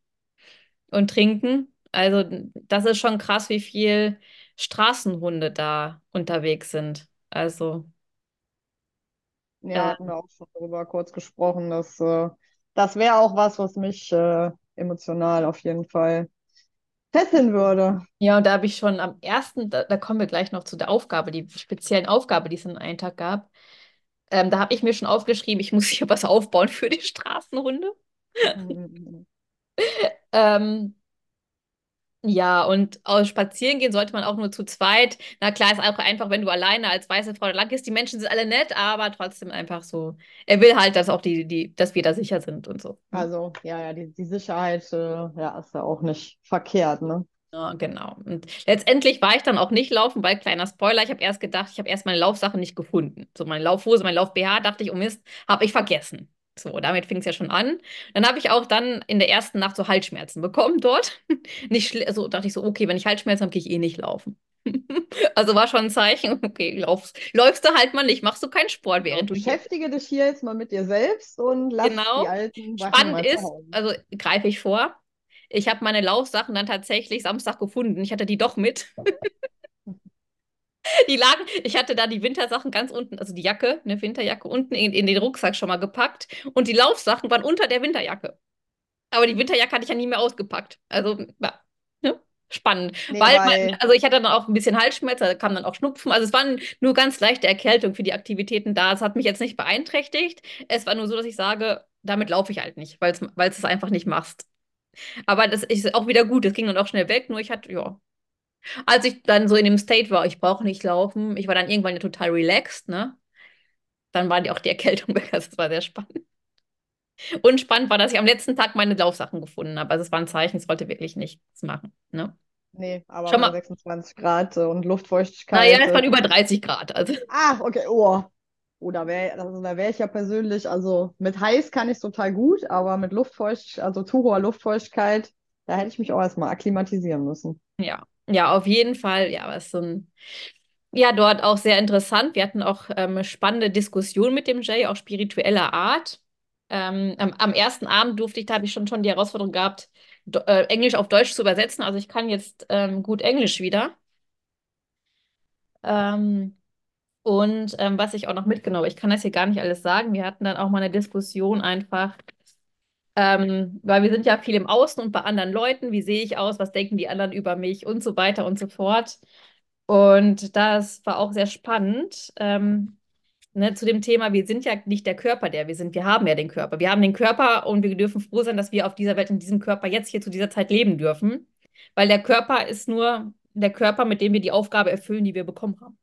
und trinken. Also, das ist schon krass, wie viel Straßenhunde da unterwegs sind. Also, ja, äh, hatten wir auch schon darüber kurz gesprochen, dass äh, das wäre auch was, was mich äh, emotional auf jeden Fall fesseln würde. ja, und da habe ich schon am ersten, da, da kommen wir gleich noch zu der Aufgabe, die speziellen Aufgabe, die es in einem Tag gab. Ähm, da habe ich mir schon aufgeschrieben, ich muss hier was aufbauen für die Straßenhunde. Mhm. Ähm, Ja, und aus spazieren gehen sollte man auch nur zu zweit. Na klar, ist auch einfach, wenn du alleine als weiße Frau da lang gehst. Die Menschen sind alle nett, aber trotzdem einfach so. Er will halt, dass auch die, die, dass wir da sicher sind und so. Also, ja, ja, die, die Sicherheit, äh, ja, ist ja auch nicht verkehrt, ne? Ja, genau. Und letztendlich war ich dann auch nicht laufen, weil kleiner Spoiler, ich habe erst gedacht, ich habe erst meine Laufsache nicht gefunden. So meine Laufhose, mein Lauf-BH, dachte ich, oh Mist, habe ich vergessen. So, damit fing es ja schon an. Dann habe ich auch dann in der ersten Nacht so Halsschmerzen bekommen dort. Nicht also dachte ich so, okay, wenn ich Halsschmerzen habe, gehe ich eh nicht laufen. Also war schon ein Zeichen, okay, laufst, läufst du halt mal nicht, machst du keinen Sport, während du Beschäftige dich hier jetzt mal mit dir selbst und lass Genau. die alten Sachen Spannend ist, also greife ich vor, ich habe meine Laufsachen dann tatsächlich Samstag gefunden. Ich hatte die doch mit. Die lagen, ich hatte da die Wintersachen ganz unten, also die Jacke, eine Winterjacke unten in, in den Rucksack schon mal gepackt und die Laufsachen waren unter der Winterjacke. Aber die Winterjacke hatte ich ja nie mehr ausgepackt. Also, ja, ne? Spannend. Nee, Weil, man, also ich hatte dann auch ein bisschen Halsschmerzen, da kam dann auch Schnupfen. Also es waren nur ganz leichte Erkältung für die Aktivitäten da. Es hat mich jetzt nicht beeinträchtigt. Es war nur so, dass ich sage, damit laufe ich halt nicht, weil weil es es einfach nicht machst. Aber das ist auch wieder gut. Das ging dann auch schnell weg. Nur ich hatte, ja. Als ich dann so in dem State war, ich brauche nicht laufen, ich war dann irgendwann ja total relaxed, ne? Dann war die auch die Erkältung weg. Also das war sehr spannend. Und spannend war, dass ich am letzten Tag meine Laufsachen gefunden habe. Also es war ein Zeichen, ich sollte wirklich nichts machen, ne? Nee, aber Schau mal. 26 Grad und Luftfeuchtigkeit. Naja, es waren über 30 Grad. Also Ah, okay, oh. Da wäre also, da wär ich ja persönlich, also mit heiß kann ich total gut, aber mit Luftfeuchtigkeit, also zu hoher Luftfeuchtigkeit, da hätte ich mich auch erstmal akklimatisieren müssen. Ja, ja, auf jeden Fall. Ja, was so ein, ja, dort auch sehr interessant. Wir hatten auch ähm, spannende Diskussionen mit dem Jay, auch spiritueller Art. Ähm, am, am ersten Abend durfte ich, da habe ich schon, schon die Herausforderung gehabt, Do äh, Englisch auf Deutsch zu übersetzen. Also ich kann jetzt ähm, gut Englisch wieder. Ähm, und ähm, was ich auch noch mitgenommen habe, ich kann das hier gar nicht alles sagen. Wir hatten dann auch mal eine Diskussion einfach, ähm, weil wir sind ja viel im Außen und bei anderen Leuten. Wie sehe ich aus? Was denken die anderen über mich? Und so weiter und so fort. Und das war auch sehr spannend. Ähm, ne, zu dem Thema, wir sind ja nicht der Körper, der wir sind. Wir haben ja den Körper. Wir haben den Körper und wir dürfen froh sein, dass wir auf dieser Welt, in diesem Körper jetzt hier zu dieser Zeit leben dürfen. Weil der Körper ist nur der Körper, mit dem wir die Aufgabe erfüllen, die wir bekommen haben.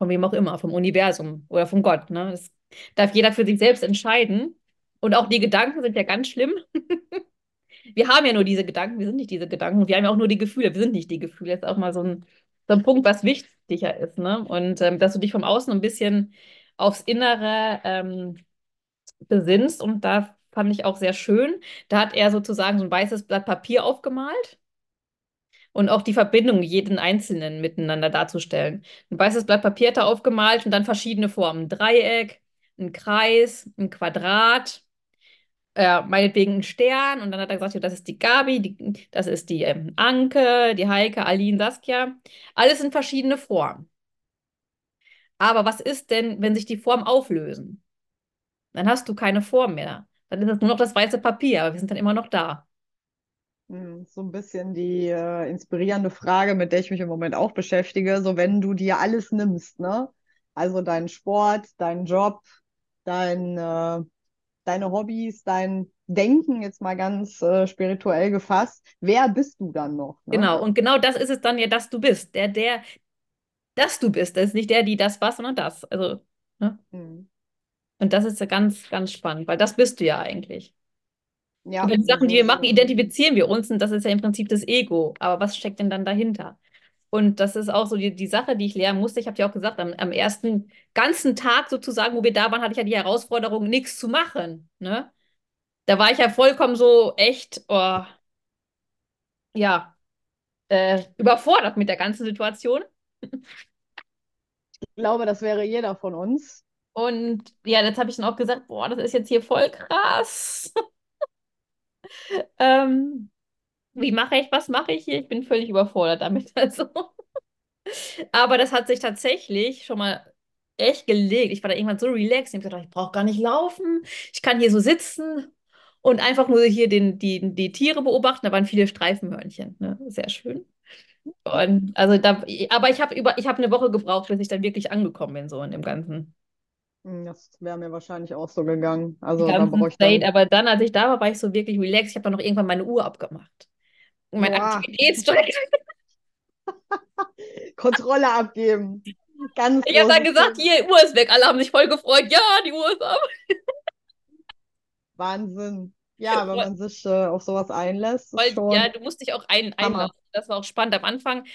Von wem auch immer, vom Universum oder von Gott. Ne? Das darf jeder für sich selbst entscheiden. Und auch die Gedanken sind ja ganz schlimm. Wir haben ja nur diese Gedanken, wir sind nicht diese Gedanken. Wir haben ja auch nur die Gefühle, wir sind nicht die Gefühle. Das ist auch mal so ein, so ein Punkt, was wichtiger ist. Ne? Und ähm, dass du dich vom Außen ein bisschen aufs Innere ähm, besinnst. Und da fand ich auch sehr schön. Da hat er sozusagen so ein weißes Blatt Papier aufgemalt und auch die Verbindung jeden Einzelnen miteinander darzustellen. Ein weißes Blatt Papier hat er aufgemalt und dann verschiedene Formen. Ein Dreieck, ein Kreis, ein Quadrat, äh, meinetwegen ein Stern. Und dann hat er gesagt, das ist die Gabi, die, das ist die ähm, Anke, die Heike, Aline, Saskia. Alles in verschiedene Formen. Aber was ist denn, wenn sich die Formen auflösen? Dann hast du keine Form mehr. Dann ist es nur noch das weiße Papier, aber wir sind dann immer noch da. Hm, So ein bisschen die äh, inspirierende Frage, mit der ich mich im Moment auch beschäftige. So, wenn du dir alles nimmst, ne? Also deinen Sport, deinen Job, dein, äh, deine Hobbys, dein Denken, jetzt mal ganz äh, spirituell gefasst, wer bist du dann noch, ne? Genau, und genau das ist es dann ja, dass du bist. Der, der, dass du bist. Das ist nicht der, die das war, sondern das. Also, ne? Hm. Und das ist ja ganz, ganz spannend, weil das bist du ja eigentlich. Ja, Über die Sachen, die wir machen, identifizieren wir uns und das ist ja im Prinzip das Ego. Aber was steckt denn dann dahinter? Und das ist auch so die, die Sache, die ich lernen musste. Ich habe ja auch gesagt, am, am ersten ganzen Tag sozusagen, wo wir da waren, hatte ich ja die Herausforderung, nichts zu machen. Ne? Da war ich ja vollkommen so echt, oh, ja, äh, überfordert mit der ganzen Situation. Ich glaube, das wäre jeder von uns. Und ja, jetzt habe ich dann auch gesagt, boah, das ist jetzt hier voll krass. ähm, wie mache ich, was mache ich hier? Ich bin völlig überfordert damit. Also. Aber das hat sich tatsächlich schon mal echt gelegt. Ich war da irgendwann so relaxed. Ich habe gedacht, ich brauche gar nicht laufen. Ich kann hier so sitzen und einfach nur hier den, die, die Tiere beobachten. Da waren viele Streifenhörnchen. Ne? Sehr schön. Und also da, aber ich habe über, ich habe eine Woche gebraucht, bis ich dann wirklich angekommen bin, so in dem Ganzen. Hm, Das wäre mir wahrscheinlich auch so gegangen. Also da ich State, dann. aber dann, als ich da war, war ich so wirklich relaxed. Ich habe dann noch irgendwann meine Uhr abgemacht. mein Boah. Aktivitätscheck. Kontrolle abgeben. Ganz Ich habe dann gesagt, hier, Uhr ist weg. Alle haben sich voll gefreut. Ja, die Uhr ist ab. Wahnsinn. Ja, wenn man sich äh, auf sowas einlässt, Weil, schon ja, du musst dich auch ein, einlassen. Das war auch spannend. Am Anfang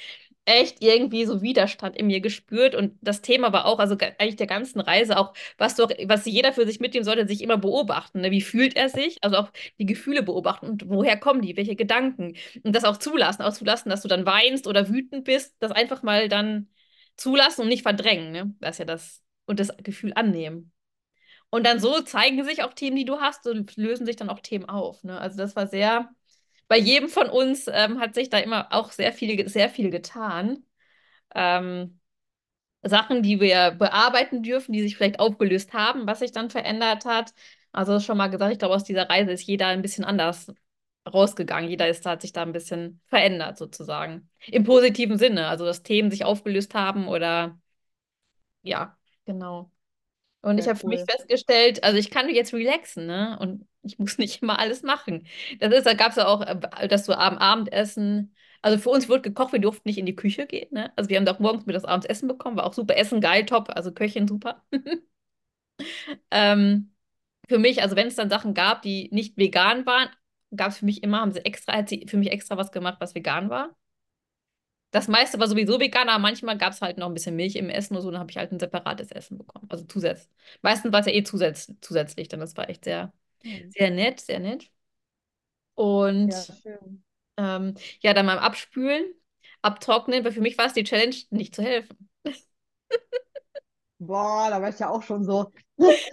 echt irgendwie so Widerstand in mir gespürt. Und das Thema war auch, also eigentlich der ganzen Reise, auch, was doch, was jeder für sich mitnehmen sollte, sich immer beobachten. Ne? Wie fühlt er sich? Also auch die Gefühle beobachten und woher kommen die, welche Gedanken. Und das auch zulassen, auch zulassen, dass du dann weinst oder wütend bist, das einfach mal dann zulassen und nicht verdrängen. Ne? Das ist ja das. Und das Gefühl annehmen. Und dann so zeigen sich auch Themen, die du hast und lösen sich dann auch Themen auf. Ne? Also das war sehr, bei jedem von uns ähm, hat sich da immer auch sehr viel, sehr viel getan. Ähm, Sachen, die wir bearbeiten dürfen, die sich vielleicht aufgelöst haben, was sich dann verändert hat. Also schon mal gesagt, ich glaube, aus dieser Reise ist jeder ein bisschen anders rausgegangen. Jeder ist, hat sich da ein bisschen verändert, sozusagen. Im positiven Sinne. Also, dass Themen sich aufgelöst haben oder ja, genau. Und ich sehr habe für mich cool. festgestellt, also ich kann jetzt relaxen, ne? Und ich muss nicht immer alles machen. Das ist, da gab es ja auch, äh, dass du am Abendessen, also für uns wurde gekocht, wir durften nicht in die Küche gehen, ne? Also wir haben doch morgens mit das abends Essen bekommen, war auch super Essen, geil, top, also Köchin super. Ähm, für mich, also wenn es dann Sachen gab, die nicht vegan waren, gab es für mich immer, haben sie extra, hat sie für mich extra was gemacht, was vegan war. Das meiste war sowieso vegan, aber manchmal gab es halt noch ein bisschen Milch im Essen oder so, dann habe ich halt ein separates Essen bekommen. Also zusätzlich. Meistens war es ja eh zusätz zusätzlich, dann das war echt sehr. Sehr nett, sehr nett. Ja, Und schön. ähm, ja, dann beim Abspülen, Abtrocknen, weil für mich war es die Challenge, nicht zu helfen. Boah, da war ich ja auch schon so.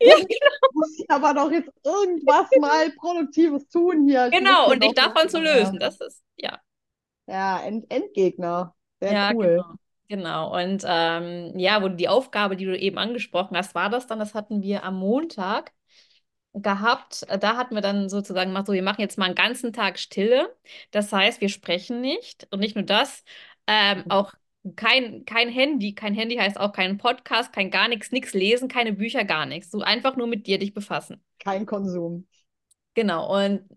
Ja, Muss ich aber doch jetzt irgendwas mal Produktives tun hier. Ich genau, und dich davon zu lösen, das ist, ja. Ja, End Endgegner. Sehr Ja, cool. genau. Genau. Und ähm, ja, wo die Aufgabe, die du eben angesprochen hast, war das dann, das hatten wir am Montag gehabt. Äh, Da hatten wir dann sozusagen gemacht, so, wir machen jetzt mal einen ganzen Tag Stille. Das heißt, wir sprechen nicht. Und nicht nur das, ähm, auch kein, kein Handy. Kein Handy heißt auch kein Podcast, kein gar nichts, nichts lesen, keine Bücher, gar nichts. So einfach nur mit dir dich befassen. Kein Konsum. Genau, und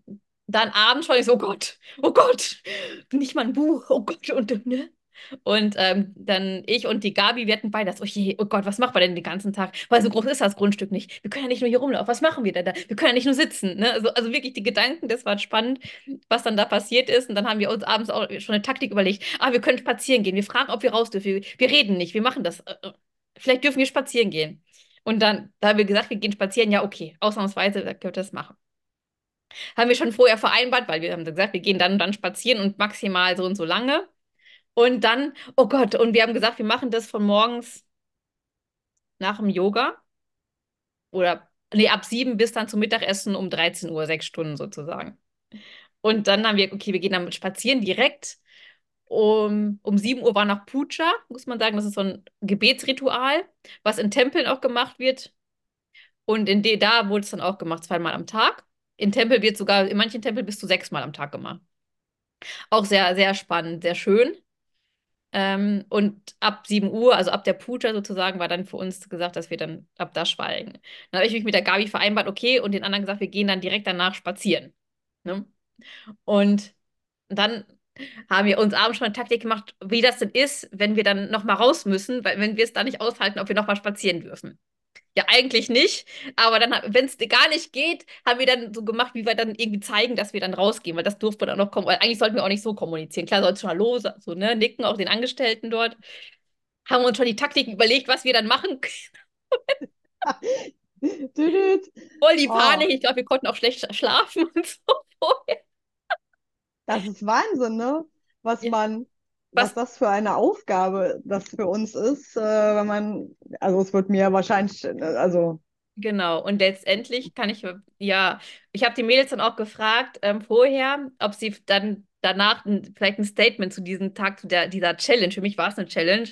dann abends schon ich so, oh Gott, oh Gott, nicht mal ein Buch, oh Gott, und, ne? Und ähm, dann ich und die Gabi, wir hatten beide das, oh je, oh Gott, was machen wir denn den ganzen Tag? Weil so groß ist das Grundstück nicht. Wir können ja nicht nur hier rumlaufen, was machen wir denn da? Wir können ja nicht nur sitzen, ne? Also, also wirklich die Gedanken, das war spannend, was dann da passiert ist. Und dann haben wir uns abends auch schon eine Taktik überlegt. Ah, wir können spazieren gehen, wir fragen, ob wir raus dürfen. Wir, wir reden nicht, wir machen das. Äh, äh, Vielleicht dürfen wir spazieren gehen. Und dann, da haben wir gesagt, wir gehen spazieren, ja, okay, ausnahmsweise, können wir das machen. Haben wir schon vorher vereinbart, weil wir haben gesagt, wir gehen dann und dann spazieren und maximal so und so lange. Und dann, oh Gott, und wir haben gesagt, wir machen das von morgens nach dem Yoga oder nee, ab sieben bis dann zum Mittagessen um 13 Uhr, sechs Stunden sozusagen. Und dann haben wir, okay, wir gehen dann spazieren direkt. Um, um 7 Uhr war noch Puja, muss man sagen. Das ist so ein Gebetsritual, was in Tempeln auch gemacht wird. Und in de, da wurde es dann auch gemacht, zweimal am Tag. In Tempel wird sogar, in manchen Tempeln bis zu sechsmal am Tag gemacht. Auch sehr, sehr spannend, sehr schön. Ähm, und ab 7 Uhr, also ab der Puja sozusagen, war dann für uns gesagt, dass wir dann ab da schweigen. Dann habe ich mich mit der Gabi vereinbart, okay, und den anderen gesagt, wir gehen dann direkt danach spazieren. Ne? Und dann haben wir uns abends schon eine Taktik gemacht, wie das denn ist, wenn wir dann nochmal raus müssen, weil wenn wir es da nicht aushalten, ob wir nochmal spazieren dürfen. Ja, eigentlich nicht. Aber dann, wenn es gar nicht geht, haben wir dann so gemacht, wie wir dann irgendwie zeigen, dass wir dann rausgehen, weil das durfte dann auch noch kommen. Weil eigentlich sollten wir auch nicht so kommunizieren. Klar, sollst schon Hallo, so, ne, nicken, auch den Angestellten dort. Haben uns schon die Taktiken überlegt, was wir dann machen. Düdüt. Voll die Oh. Panik. Ich glaube, wir konnten auch schlecht schlafen und so vorher. Das ist Wahnsinn, ne? Was Ja. man, was Was- das für eine Aufgabe das für uns ist, äh, wenn man, also es wird mir wahrscheinlich, also Genau, und letztendlich kann ich, ja, ich habe die Mädels dann auch gefragt ähm, vorher, ob sie dann danach ein, vielleicht ein Statement zu diesem Tag, zu der, dieser Challenge, für mich war es eine Challenge,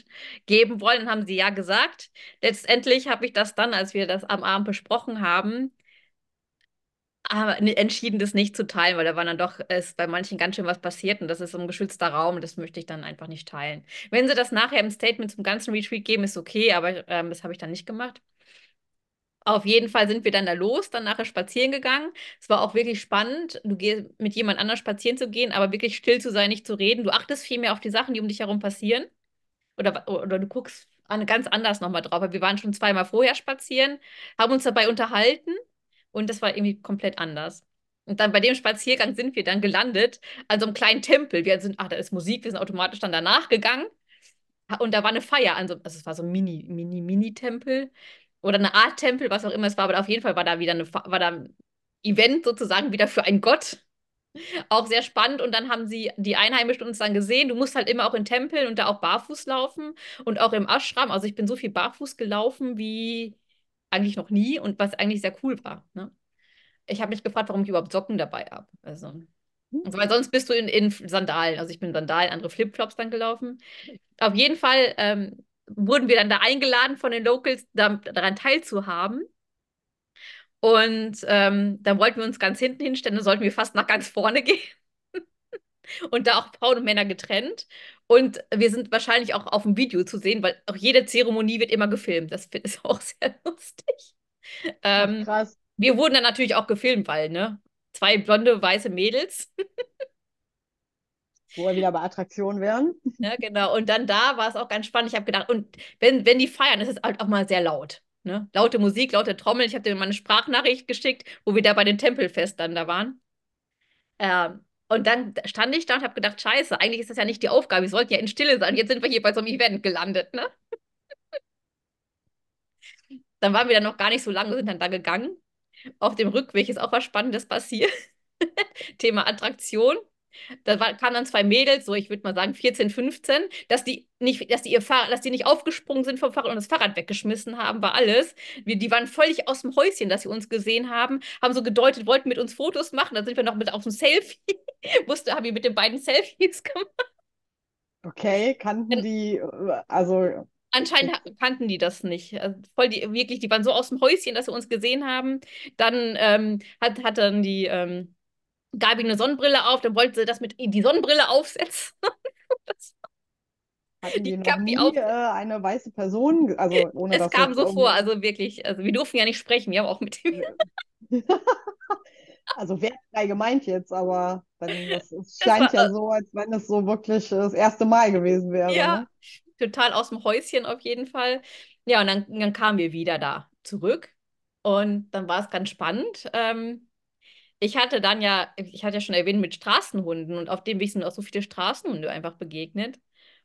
geben wollen. Dann haben sie ja gesagt. Letztendlich habe ich das dann, als wir das am Abend besprochen haben, aber ne- entschieden, das nicht zu teilen, weil da war dann doch ist bei manchen ganz schön was passiert und das ist so ein geschützter Raum, das möchte ich dann einfach nicht teilen. Wenn sie das nachher im Statement zum ganzen Retreat geben, ist okay, aber ähm, das habe ich dann nicht gemacht. Auf jeden Fall sind wir dann da los, dann nachher spazieren gegangen. Es war auch wirklich spannend, du gehst mit jemand anders spazieren zu gehen, aber wirklich still zu sein, nicht zu reden. Du achtest viel mehr auf die Sachen, die um dich herum passieren. Oder, oder du guckst an, ganz anders nochmal drauf. Wir waren schon zweimal vorher spazieren, haben uns dabei unterhalten und das war irgendwie komplett anders. Und dann bei dem Spaziergang sind wir dann gelandet an so einem kleinen Tempel. Wir sind, ach, da ist Musik, wir sind automatisch dann danach gegangen. Und da war eine Feier, also, also es war so ein Mini, Mini, Mini-Tempel oder eine Art Tempel, was auch immer es war, aber auf jeden Fall war da wieder eine, war da ein Event sozusagen wieder für einen Gott. Auch sehr spannend. Und dann haben sie die Einheimischen uns dann gesehen. Du musst halt immer auch in Tempeln und da auch barfuß laufen und auch im Ashram. Also ich bin so viel barfuß gelaufen wie eigentlich noch nie und was eigentlich sehr cool war. Ne? Ich habe mich gefragt, warum ich überhaupt Socken dabei habe. Also, also, weil sonst bist du in, in Sandalen. Also ich bin Sandalen, andere Flipflops dann gelaufen. Auf jeden Fall ähm, wurden wir dann da eingeladen von den Locals, da, daran teilzuhaben. Und ähm, dann wollten wir uns ganz hinten hinstellen, dann sollten wir fast nach ganz vorne gehen. und da auch Frauen und Männer getrennt. Und wir sind wahrscheinlich auch auf dem Video zu sehen, weil auch jede Zeremonie wird immer gefilmt. Das ist auch sehr lustig. Ähm, krass. Wir wurden dann natürlich auch gefilmt, weil, ne? Zwei blonde, weiße Mädels. Wo wir wieder bei Attraktionen wären. Ja, genau. Und dann da war es auch ganz spannend. Ich habe gedacht, und wenn, wenn die feiern, ist es halt auch mal sehr laut. Ne? Laute Musik, laute Trommel. Ich habe dir mal eine Sprachnachricht geschickt, wo wir da bei den Tempelfest dann da waren. Ähm, und dann stand ich da und habe gedacht, scheiße, eigentlich ist das ja nicht die Aufgabe. Wir sollten ja in Stille sein. Jetzt sind wir hier bei so einem Event gelandet, ne? dann waren wir dann noch gar nicht so lange, sind dann da gegangen. Auf dem Rückweg ist auch was Spannendes passiert. Thema Attraktion. Da war, kamen dann zwei Mädels, so ich würde mal sagen 14, 15, dass die nicht, dass die ihr Fahrrad, dass die nicht aufgesprungen sind vom Fahrrad und das Fahrrad weggeschmissen haben, war alles. Wir, die waren völlig aus dem Häuschen, dass sie uns gesehen haben, haben so gedeutet, wollten mit uns Fotos machen. Dann sind wir noch mit auf dem Selfie. Musste, haben wir mit den beiden Selfies gemacht. Okay, kannten die, also Anscheinend kannten die das nicht. Also voll die, wirklich, die waren so aus dem Häuschen, dass sie uns gesehen haben. Dann ähm, hat, hat dann die ähm, Gabi eine Sonnenbrille auf, dann wollte sie das mit die Sonnenbrille aufsetzen. Hatten die, noch nie auf... äh, eine weiße Person? Also ohne es kam so vor, also wirklich. Also wir durften ja nicht sprechen, wir haben auch mit dem. also wertfrei gemeint jetzt, aber dann, das, es scheint war, ja so, als wenn es so wirklich das erste Mal gewesen wäre. Ja, ne? total aus dem Häuschen auf jeden Fall. Ja, und dann, dann kamen wir wieder da zurück. Und dann war es ganz spannend. Ähm, ich hatte dann ja, ich hatte ja schon erwähnt, mit Straßenhunden und auf dem Weg sind auch so viele Straßenhunde einfach begegnet.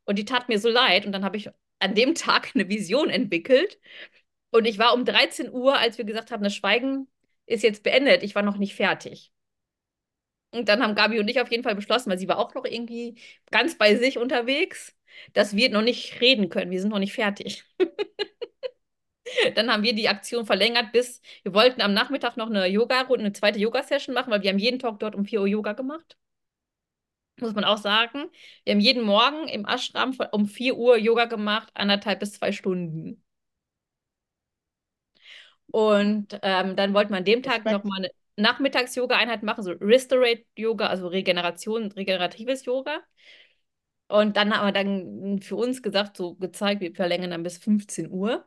Und die tat mir so leid. Und dann habe ich an dem Tag eine Vision entwickelt. Und ich war um 13 Uhr, als wir gesagt haben, das Schweigen ist jetzt beendet. Ich war noch nicht fertig. Und dann haben Gabi und ich auf jeden Fall beschlossen, weil sie war auch noch irgendwie ganz bei sich unterwegs, dass wir noch nicht reden können. Wir sind noch nicht fertig. Dann haben wir die Aktion verlängert bis, wir wollten am Nachmittag noch eine Yoga-Runde, eine zweite Yoga-Session machen, weil wir haben jeden Tag dort um 4 Uhr Yoga gemacht. Muss man auch sagen. Wir haben jeden Morgen im Ashram um 4 Uhr Yoga gemacht, anderthalb bis zwei Stunden. Und ähm, dann wollten wir an dem Tag nochmal eine Nachmittags-Yoga-Einheit machen, so Restorate-Yoga, also Regeneration, regeneratives Yoga. Und dann haben wir dann für uns gesagt, so gezeigt, wir verlängern dann bis 15 Uhr.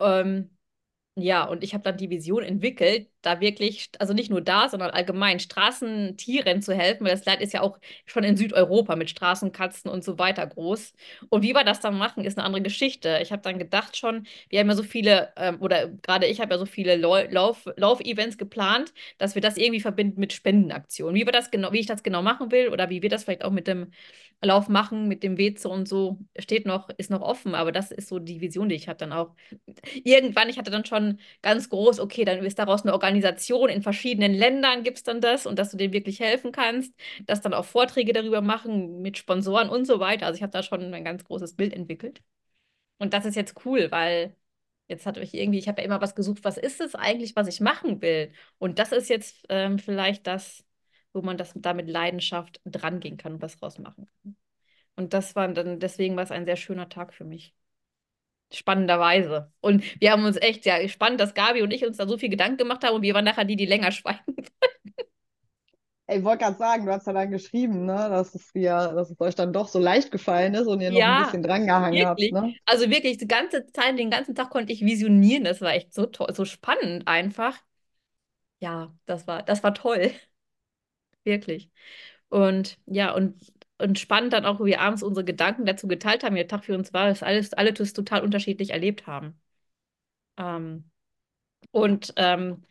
Ähm, ja, und ich habe dann die Vision entwickelt, da wirklich, also nicht nur da, sondern allgemein Straßentieren zu helfen, weil das Leid ist ja auch schon in Südeuropa mit Straßenkatzen und so weiter groß. Und wie wir das dann machen, ist eine andere Geschichte. Ich habe dann gedacht schon, wir haben ja so viele, ähm, oder gerade ich habe ja so viele Lauf, Lauf-Events geplant, dass wir das irgendwie verbinden mit Spendenaktionen. Wie wir das genau, wie ich das genau machen will oder wie wir das vielleicht auch mit dem Lauf machen, mit dem Weze und so, steht noch, ist noch offen, aber das ist so die Vision, die ich habe dann auch. Irgendwann, ich hatte dann schon ganz groß, okay, dann ist daraus eine Organisation in verschiedenen Ländern, gibt es dann das und dass du denen wirklich helfen kannst, dass dann auch Vorträge darüber machen mit Sponsoren und so weiter. Also ich habe da schon ein ganz großes Bild entwickelt. Und das ist jetzt cool, weil jetzt hatte ich irgendwie, ich habe ja immer was gesucht, was ist es eigentlich, was ich machen will? Und das ist jetzt ähm, vielleicht das, wo man das da mit Leidenschaft drangehen kann und was rausmachen kann. Und das war dann, deswegen war es ein sehr schöner Tag für mich. Spannenderweise. Und wir haben uns echt, ja, spannend, dass Gabi und ich uns da so viel Gedanken gemacht haben und wir waren nachher die, die länger schweigen wollten. Ey, ich wollte gerade sagen, du hast ja dann geschrieben, ne, dass es dir, dass es euch dann doch so leicht gefallen ist und ihr noch ein Ja, bisschen drangehangen habt, ne? Also wirklich, die ganze Zeit, den ganzen Tag konnte ich visionieren. Das war echt so toll, so spannend einfach. Ja, das war, das war toll, wirklich. Und ja, und, und spannend dann auch, wie wir abends unsere Gedanken dazu geteilt haben, wie der Tag für uns war, dass alles, alle das total unterschiedlich erlebt haben. Ähm, und ähm,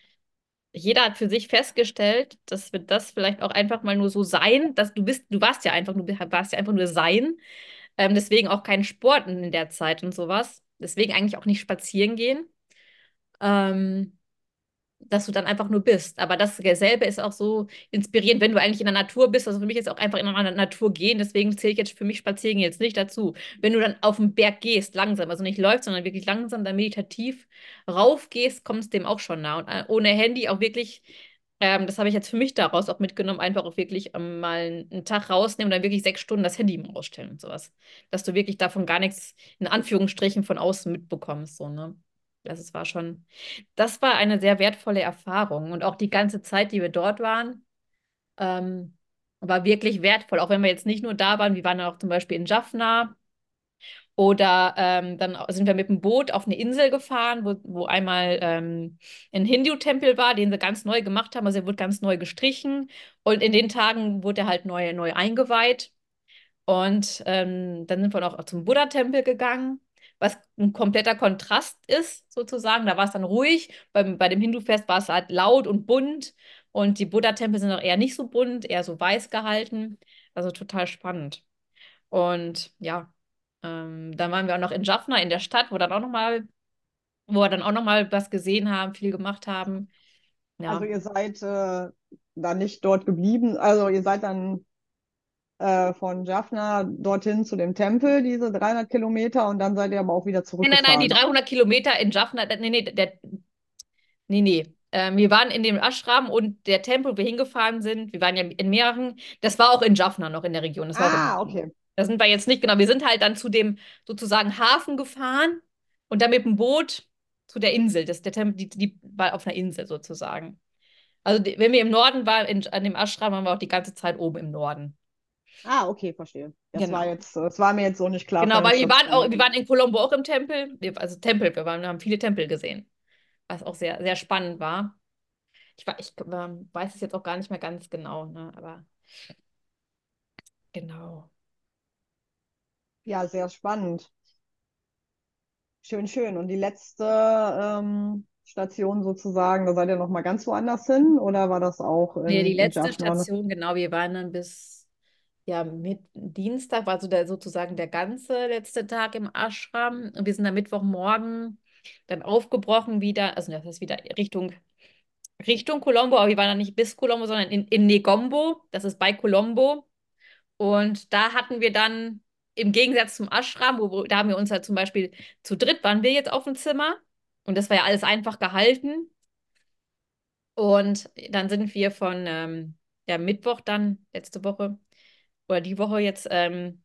jeder hat für sich festgestellt, dass wir das vielleicht auch einfach mal nur so sein, dass du bist, du warst ja einfach, du warst ja einfach nur sein. Ähm, deswegen auch kein Sport in der Zeit und sowas. Deswegen eigentlich auch nicht spazieren gehen. Ähm, dass du dann einfach nur bist. Aber dasselbe ist auch so inspirierend, wenn du eigentlich in der Natur bist. Also für mich ist auch einfach in der Natur gehen. Deswegen zähle ich jetzt für mich Spazieren jetzt nicht dazu. Wenn du dann auf den Berg gehst, langsam, also nicht läufst, sondern wirklich langsam, dann meditativ raufgehst, kommst dem auch schon nah. Und äh, ohne Handy auch wirklich, ähm, das habe ich jetzt für mich daraus auch mitgenommen, einfach auch wirklich ähm, mal einen Tag rausnehmen und dann wirklich sechs Stunden das Handy mal ausstellen und sowas. Dass du wirklich davon gar nichts in Anführungsstrichen von außen mitbekommst. So, ne? Also es war schon, das war eine sehr wertvolle Erfahrung. Und auch die ganze Zeit, die wir dort waren, ähm, war wirklich wertvoll. Auch wenn wir jetzt nicht nur da waren, wir waren auch zum Beispiel in Jaffna oder ähm, dann sind wir mit dem Boot auf eine Insel gefahren, wo, wo einmal ähm, ein Hindu-Tempel war, den sie ganz neu gemacht haben. Also er wurde ganz neu gestrichen und in den Tagen wurde er halt neu, neu eingeweiht. Und ähm, dann sind wir noch zum Buddha-Tempel gegangen was ein kompletter Kontrast ist, sozusagen. Da war es dann ruhig. Beim, bei dem Hindu-Fest war es halt laut und bunt. Und die Buddha-Tempel sind auch eher nicht so bunt, eher so weiß gehalten. Also total spannend. Und ja, ähm, dann waren wir auch noch in Jaffna in der Stadt, wo dann auch noch mal, wo wir dann auch noch mal was gesehen haben, viel gemacht haben. Ja. Also ihr seid äh, dann nicht dort geblieben, also ihr seid dann äh, von Jaffna dorthin zu dem Tempel, diese 300 Kilometer, und dann seid ihr aber auch wieder Nein, zurückgefahren. nein, nein, die 300 Kilometer in Jaffna, nee, nee, der, nee, nee. Ähm, wir waren in dem Ashram und der Tempel, wo wir hingefahren sind, wir waren ja in mehreren, das war auch in Jaffna noch in der Region. Ah, okay. Da sind wir jetzt nicht, genau, wir sind halt dann zu dem sozusagen Hafen gefahren und dann mit dem Boot zu der Insel. Das, der Tempel, die, die war auf einer Insel sozusagen. Also die, wenn wir im Norden waren, in, an dem Ashram, waren wir auch die ganze Zeit oben im Norden. Ah, okay, verstehe. Das Genau. war jetzt, das war mir jetzt so nicht klar. Genau, weil wir waren auch, wir waren in Colombo auch im Tempel, also Tempel, wir waren, wir haben viele Tempel gesehen, was auch sehr, sehr spannend war. Ich, war, ich ähm, weiß es jetzt auch gar nicht mehr ganz genau, ne? Aber genau. Ja, sehr spannend. Schön, schön. Und die letzte ähm, Station sozusagen, da seid ihr noch mal ganz woanders hin oder war das auch Nee, in, die in letzte? Station, genau, wir waren dann bis ja, mit Dienstag, war so der, sozusagen der ganze letzte Tag im Ashram. Und wir sind am Mittwochmorgen dann aufgebrochen wieder, also das heißt wieder Richtung, Richtung Colombo, aber wir waren dann nicht bis Colombo, sondern in, in Negombo, das ist bei Colombo. Und da hatten wir dann im Gegensatz zum Ashram, wo, wo da haben wir uns halt zum Beispiel zu dritt waren wir jetzt auf dem Zimmer und das war ja alles einfach gehalten. Und dann sind wir von ähm, ja, Mittwoch dann, letzte Woche oder die Woche jetzt ähm,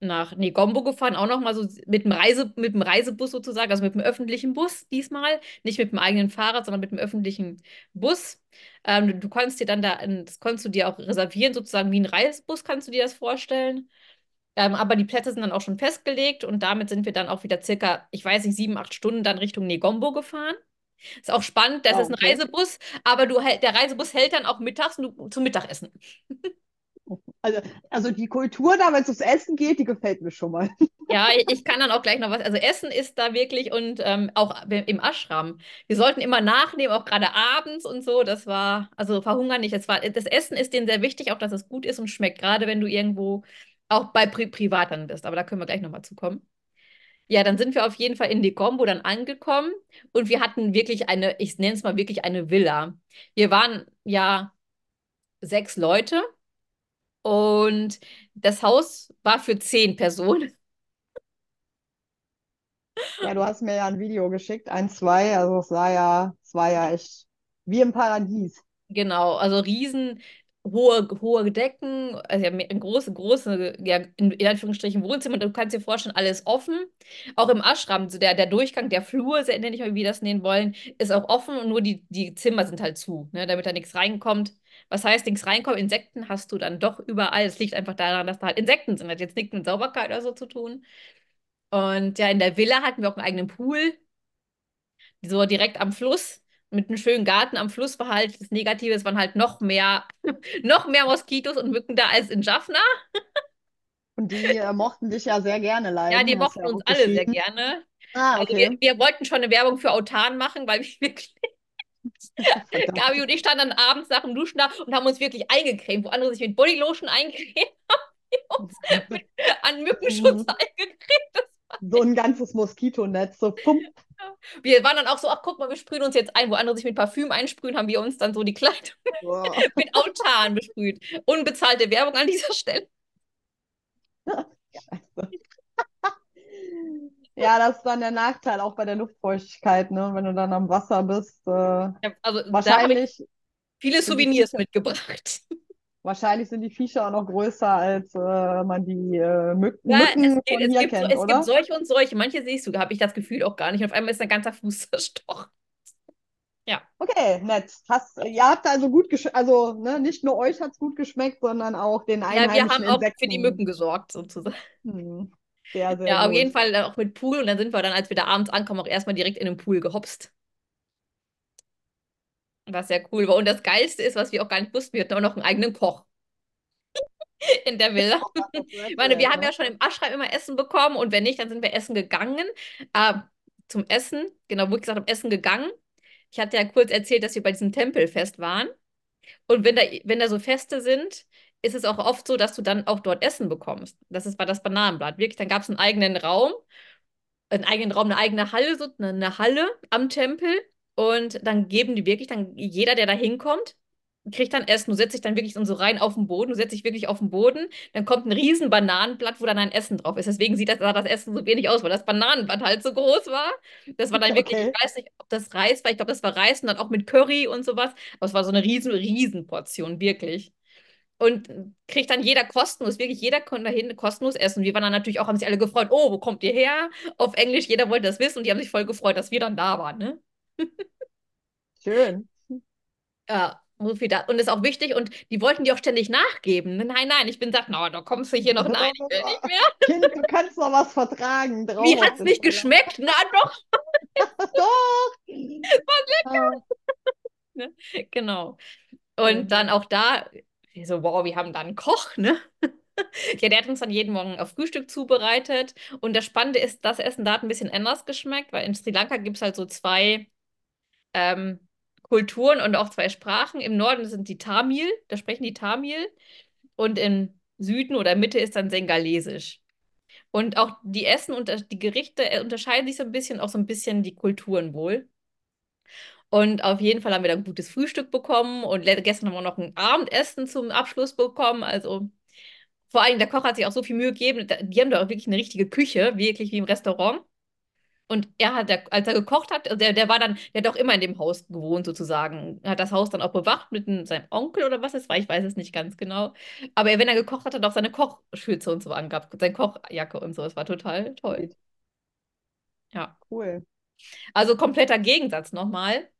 nach Negombo gefahren, auch nochmal so mit dem Reise, mit dem Reisebus sozusagen, also mit dem öffentlichen Bus diesmal, nicht mit dem eigenen Fahrrad, sondern mit dem öffentlichen Bus. Ähm, du, du konntest dir dann da, das konntest du dir auch reservieren, sozusagen wie ein Reisebus, kannst du dir das vorstellen. Ähm, aber die Plätze sind dann auch schon festgelegt und damit sind wir dann auch wieder circa, ich weiß nicht, sieben, acht Stunden dann Richtung Negombo gefahren. Ist auch spannend, das Ah, ist ein okay. Reisebus, aber du, der Reisebus hält dann auch mittags zum Mittagessen. Also, also die Kultur da, wenn es ums Essen geht, die gefällt mir schon mal. Ja, ich kann dann auch gleich noch was. Also Essen ist da wirklich und ähm, auch im Ashram. Wir sollten immer nachnehmen, auch gerade abends und so. Das war, also verhungern nicht. Das war, das Essen ist denen sehr wichtig, auch dass es gut ist und schmeckt, gerade wenn du irgendwo auch bei Pri Privat dann bist. Aber da können wir gleich nochmal zukommen. Ja, dann sind wir auf jeden Fall in Negombo dann angekommen und wir hatten wirklich eine, ich nenne es mal wirklich eine Villa. Wir waren ja sechs Leute und das Haus war für zehn Personen. Ja, du hast mir ja ein Video geschickt, ein, zwei, also es war ja, es war ja echt wie im Paradies. Genau, also riesen, hohe, hohe Decken, also ja, ein große, große, ja, in, in Anführungsstrichen Wohnzimmer. Du kannst dir vorstellen, alles offen. Auch im Ashram, so der, der Durchgang, der Flur, nenne ich mal, wie wir das nennen wollen, ist auch offen und nur die, die Zimmer sind halt zu, ne, damit da nichts reinkommt. Was heißt, nichts reinkommt? Insekten hast du dann doch überall. Es liegt einfach daran, dass da halt Insekten sind. Hat jetzt nichts mit Sauberkeit oder so zu tun. Und ja, in der Villa hatten wir auch einen eigenen Pool, so direkt am Fluss mit einem schönen Garten am Fluss war halt das Negative, es waren halt noch mehr, noch mehr Moskitos und Mücken da als in Jaffna. Und die äh, mochten dich ja sehr gerne leider. Ja, die mochten ja uns alle sehr gerne. Ah, okay. Also wir, wir, wollten schon eine Werbung für Autan machen, weil wir wirklich. Gabi und ich standen dann abends nach dem Duschen da und haben uns wirklich eingecremt, wo andere sich mit Bodylotion eingecremt haben. mit, an Mückenschutz mhm. eingecremt. So ein ganzes Moskitonetz, so pump. Wir waren dann auch so, ach guck mal, wir sprühen uns jetzt ein. Wo andere sich mit Parfüm einsprühen, haben wir uns dann so die Kleidung wow. mit Autan besprüht. Unbezahlte Werbung an dieser Stelle. Ja, das ist dann der Nachteil auch bei der Luftfeuchtigkeit, ne? Wenn du dann am Wasser bist. Äh, ja, also wahrscheinlich. viele Souvenirs mitgebracht. Wahrscheinlich sind die Viecher auch noch größer, als äh, man die äh, Mücken, ja, Mücken es, von es hier gibt, kennt, es oder? gibt solche und solche. Manche siehst du, habe ich das Gefühl auch gar nicht. auf einmal ist ein ganzer Fuß zerstochen. Ja. Okay, nett. Hast, ihr habt also gut geschmeckt, also ne, nicht nur euch hat es gut geschmeckt, sondern auch den einheimischen Ja, wir haben Insekten. auch für die Mücken gesorgt, sozusagen. Hm. Sehr, sehr ja, gut. auf jeden Fall auch mit Pool. Und dann sind wir dann, als wir da abends ankommen, auch erstmal direkt in den Pool gehopst. Was sehr cool war. Und das Geilste ist, was wir auch gar nicht wussten, wir hatten auch noch einen eigenen Koch in der Villa. Ich meine, wir haben ja schon im Aschrein immer Essen bekommen und wenn nicht, dann sind wir essen gegangen. Äh, zum Essen, genau, wo ich gesagt habe, Essen gegangen. Ich hatte ja kurz erzählt, dass wir bei diesem Tempelfest waren. Und wenn da, wenn da so Feste sind, ist es auch oft so, dass du dann auch dort Essen bekommst. Das ist, war das Bananenblatt. Wirklich, dann gab es einen eigenen Raum, einen eigenen Raum, eine eigene Halle, so eine, eine Halle am Tempel. Und dann geben die wirklich, dann jeder, der da hinkommt, kriegt dann Essen. Du setzt dich dann wirklich so rein auf den Boden, du setzt dich wirklich auf den Boden, dann kommt ein riesen Bananenblatt, wo dann ein Essen drauf ist. Deswegen sieht das, sah das Essen so wenig aus, weil das Bananenblatt halt so groß war. Das war dann wirklich, okay. ich weiß nicht, ob das Reis war, ich glaube, das war Reis und dann auch mit Curry und sowas. Aber es war so eine riesen, riesen Portion, wirklich. Und kriegt dann jeder kostenlos, wirklich jeder konnte dahin kostenlos essen. Wir waren dann natürlich auch, haben sich alle gefreut, oh, wo kommt ihr her? Auf Englisch, jeder wollte das wissen und die haben sich voll gefreut, dass wir dann da waren, ne? Schön. Ja, so viel da. Und ist auch wichtig. Und die wollten die auch ständig nachgeben. Nein, nein, ich bin gesagt, no, da kommst du hier noch rein. Ich will nicht mehr. Kind, du kannst noch was vertragen. Drauf Wie hat es nicht geschmeckt? Na doch. doch. War lecker. ne? Genau. Und dann auch da, so, wow, wir haben da einen Koch, ne? Ja, der hat uns dann jeden Morgen auf Frühstück zubereitet. Und das Spannende ist, das Essen da hat ein bisschen anders geschmeckt, weil in Sri Lanka gibt es halt so zwei ähm, Kulturen und auch zwei Sprachen. Im Norden sind die Tamil, da sprechen die Tamil. Und im Süden oder Mitte ist dann Sengalesisch. Und auch die Essen und die Gerichte äh, unterscheiden sich so ein bisschen, auch so ein bisschen die Kulturen wohl. Und auf jeden Fall haben wir dann ein gutes Frühstück bekommen und gestern haben wir noch ein Abendessen zum Abschluss bekommen. Also vor allem der Koch hat sich auch so viel Mühe gegeben. Die haben da auch wirklich eine richtige Küche, wirklich wie im Restaurant. Und er hat, als er gekocht hat, der, der war dann, der hat auch immer in dem Haus gewohnt sozusagen. Hat das Haus dann auch bewacht mit seinem Onkel oder was es war, ich weiß es nicht ganz genau. Aber wenn er gekocht hat, hat er auch seine Kochschürze und so angehabt, seine Kochjacke und so. Es war total toll. Ja. Cool. Also kompletter Gegensatz nochmal.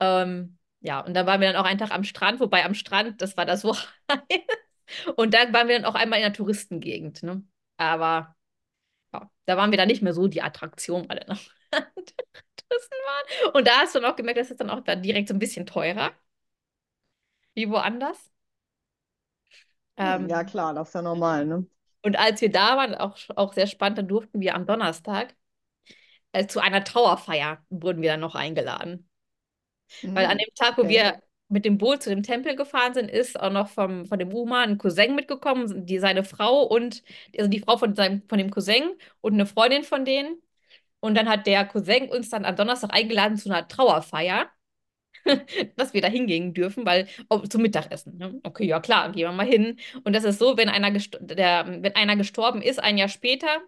Ähm, ja, und dann waren wir dann auch einen Tag am Strand, wobei am Strand, das war das heiß. Und da waren wir dann auch einmal in der Touristengegend. Ne? Aber ja, da waren wir dann nicht mehr so die Attraktion, weil dann Touristen waren. Und da hast du dann auch gemerkt, das ist dann auch dann direkt so ein bisschen teurer. Wie woanders. Ähm, ja, klar, das ist ja normal, ne? Und als wir da waren, auch, auch sehr spannend, dann durften wir am Donnerstag äh, zu einer Trauerfeier wurden wir dann noch eingeladen. Mhm. Weil an dem Tag, wo okay. wir mit dem Boot zu dem Tempel gefahren sind, ist auch noch vom, von dem Uma ein Cousin mitgekommen, die seine Frau und also die Frau von, seinem, von dem Cousin und eine Freundin von denen. Und dann hat der Cousin uns dann am Donnerstag eingeladen zu einer Trauerfeier, dass wir da hingehen dürfen, weil oh, zum Mittagessen. Ne? Okay, ja klar, gehen wir mal hin. Und das ist so, wenn einer, der, wenn einer gestorben ist, ein Jahr später,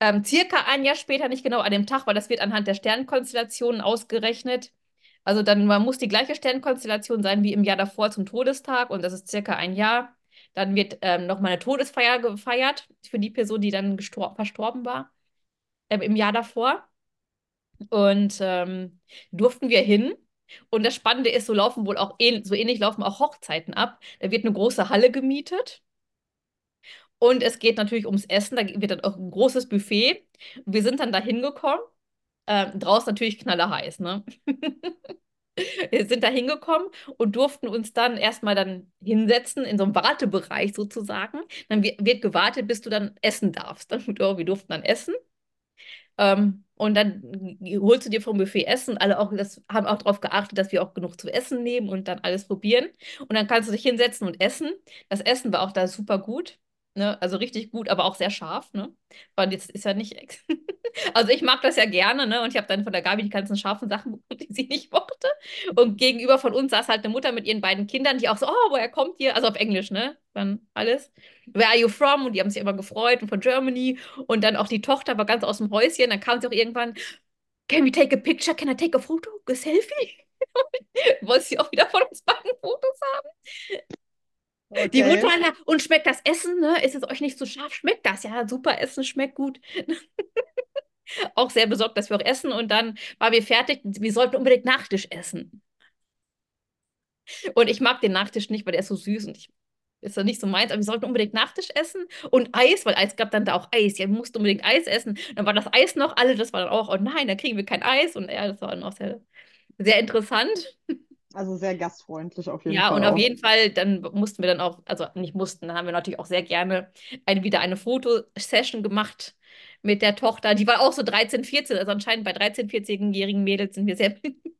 ähm, circa ein Jahr später, nicht genau an dem Tag, weil das wird anhand der Sternkonstellationen ausgerechnet, Also dann man muss die gleiche Sternkonstellation sein wie im Jahr davor zum Todestag und das ist circa ein Jahr. Dann wird ähm, nochmal eine Todesfeier gefeiert für die Person, die dann verstorben war ähm, im Jahr davor. Und ähm, durften wir hin. Und das Spannende ist, so laufen wohl auch ähn so ähnlich laufen auch Hochzeiten ab. Da wird eine große Halle gemietet. Und es geht natürlich ums Essen. Da wird dann auch ein großes Buffet. Wir sind dann da hingekommen. Ähm, draußen natürlich knallerheiß, ne? Wir sind da hingekommen und durften uns dann erstmal dann hinsetzen in so einem Wartebereich sozusagen. Dann wird gewartet, bis du dann essen darfst. Dann, wir durften dann essen. Ähm, und dann holst du dir vom Buffet Essen. Alle auch, das haben auch darauf geachtet, dass wir auch genug zu essen nehmen und dann alles probieren. Und dann kannst du dich hinsetzen und essen. Das Essen war auch da super gut. Ne? Also richtig gut, aber auch sehr scharf. Ne? Weil jetzt ist ja nicht. also ich mag das ja gerne, ne? Und ich habe dann von der Gabi die ganzen scharfen Sachen bekommen, die sie nicht mochte. Und gegenüber von uns saß halt eine Mutter mit ihren beiden Kindern, die auch so, oh, woher kommt ihr? Also auf Englisch, ne? Dann alles. Where are you from? Und die haben sich immer gefreut und von Germany. Und dann auch die Tochter war ganz aus dem Häuschen. Dann kam sie auch irgendwann, can we take a picture? Can I take a photo? A selfie? Wollte sie auch wieder von uns beiden Fotos haben. Okay. Die Mutter, und schmeckt das Essen, ne? Ist es euch nicht so scharf? Schmeckt das? Ja, super, Essen schmeckt gut. auch sehr besorgt, dass wir auch essen. Und dann waren wir fertig. Wir sollten unbedingt Nachtisch essen. Und ich mag den Nachtisch nicht, weil der ist so süß und ich ist ja nicht so meins, aber wir sollten unbedingt Nachtisch essen und Eis, weil Eis gab dann da auch Eis. Ja, wir mussten unbedingt Eis essen. Dann war das Eis noch alle, das war dann auch, oh nein, dann kriegen wir kein Eis. Und ja, das war dann auch sehr, sehr interessant. Also sehr gastfreundlich auf jeden ja, Fall. Ja, und auch. auf jeden Fall, dann mussten wir dann auch, also nicht mussten, dann haben wir natürlich auch sehr gerne eine, wieder eine Fotosession gemacht mit der Tochter. Die war auch so 13, 14, also anscheinend bei 13, 14-jährigen Mädels sind wir sehr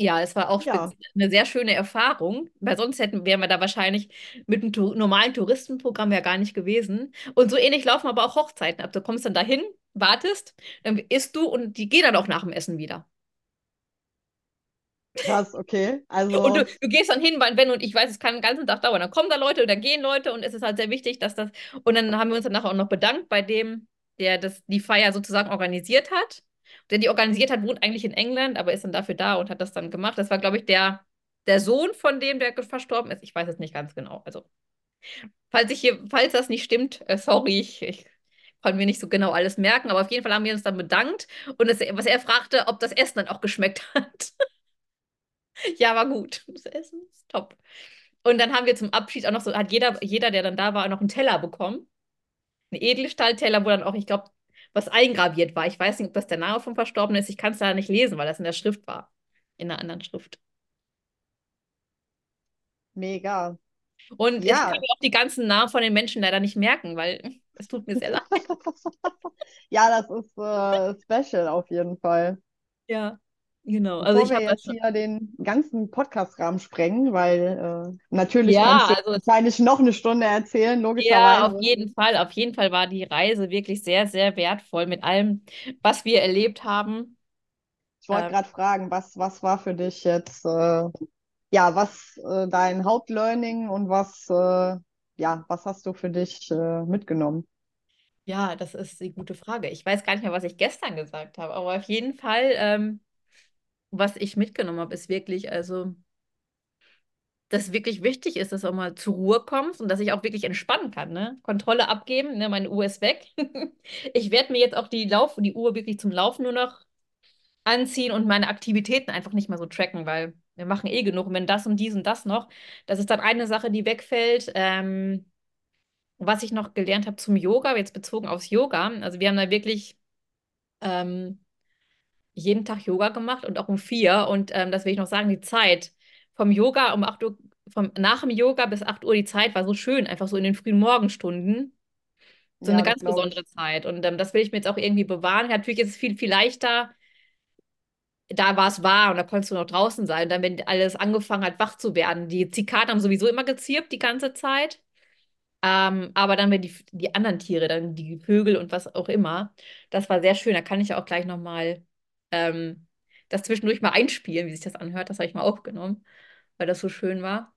Ja, es war auch ja. eine sehr schöne Erfahrung, weil sonst hätten wären wir da wahrscheinlich mit einem normalen Touristenprogramm ja gar nicht gewesen. Und so ähnlich laufen aber auch Hochzeiten ab. Du kommst dann dahin, wartest, dann isst du und die gehen dann auch nach dem Essen wieder. Krass, okay. Also... Und du, du, gehst dann hin, weil Ben und ich weiß, es kann den ganzen Tag dauern. Dann kommen da Leute und dann gehen Leute und es ist halt sehr wichtig, dass das. Und dann haben wir uns danach auch noch bedankt bei dem, der das, die Feier sozusagen organisiert hat. Der die organisiert hat, wohnt eigentlich in England, aber ist dann dafür da und hat das dann gemacht. Das war, glaube ich, der, der Sohn von dem, der verstorben ist. Ich weiß es nicht ganz genau. Also, falls ich hier, falls das nicht stimmt, äh, sorry, ich, ich konnte mir nicht so genau alles merken, aber auf jeden Fall haben wir uns dann bedankt und es, was er fragte, ob das Essen dann auch geschmeckt hat. ja, war gut. Das Essen ist top. Und dann haben wir zum Abschied auch noch so, hat jeder, jeder, der dann da war, noch einen Teller bekommen. Einen Edelstahlteller, wo dann auch, ich glaube, was eingraviert war. Ich weiß nicht, ob das der Name vom Verstorbenen ist. Ich kann es da nicht lesen, weil das in der Schrift war. In einer anderen Schrift. Mega. Und ja. ich kann mir auch die ganzen Namen von den Menschen leider nicht merken, weil es tut mir sehr leid. ja, das ist äh, special auf jeden Fall. Ja. Genau, also Bevor ich wir jetzt hier den ganzen Podcast-Rahmen sprengen, weil äh, natürlich ja, kannst du also, wahrscheinlich noch eine Stunde erzählen, logischerweise. Ja, auf jeden Fall. Auf jeden Fall war die Reise wirklich sehr, sehr wertvoll mit allem, was wir erlebt haben. Ich wollte ähm, gerade fragen, was, was war für dich jetzt, äh, ja, was äh, dein Hauptlearning und was, äh, ja, was hast du für dich äh, mitgenommen? Ja, das ist die gute Frage. Ich weiß gar nicht mehr, was ich gestern gesagt habe, aber auf jeden Fall ähm, was ich mitgenommen habe, ist wirklich, also, dass wirklich wichtig ist, dass du auch mal zur Ruhe kommst und dass ich auch wirklich entspannen kann. Ne? Kontrolle abgeben, ne? meine Uhr ist weg. ich werde mir jetzt auch die Lauf die Uhr wirklich zum Laufen nur noch anziehen und meine Aktivitäten einfach nicht mehr so tracken, weil wir machen eh genug. Und wenn das und dies und das noch, das ist dann eine Sache, die wegfällt. Ähm, was ich noch gelernt habe zum Yoga, jetzt bezogen aufs Yoga. Also wir haben da wirklich ähm, jeden Tag Yoga gemacht und auch um vier. Und ähm, das will ich noch sagen, die Zeit vom Yoga um 8 Uhr, vom, nach dem Yoga bis 8 Uhr, die Zeit war so schön, einfach so in den frühen Morgenstunden. So ja, eine ganz besondere ich. Zeit. Und ähm, das will ich mir jetzt auch irgendwie bewahren. Natürlich ist es viel, viel leichter. Da war es wahr und da konntest du noch draußen sein. Und dann, wenn alles angefangen hat, wach zu werden. Die Zikaden haben sowieso immer gezirpt die ganze Zeit. Ähm, aber dann, wenn die, die anderen Tiere, dann die Vögel und was auch immer, das war sehr schön. Da kann ich ja auch gleich nochmal ähm, das zwischendurch mal einspielen, wie sich das anhört. Das habe ich mal aufgenommen, weil das so schön war.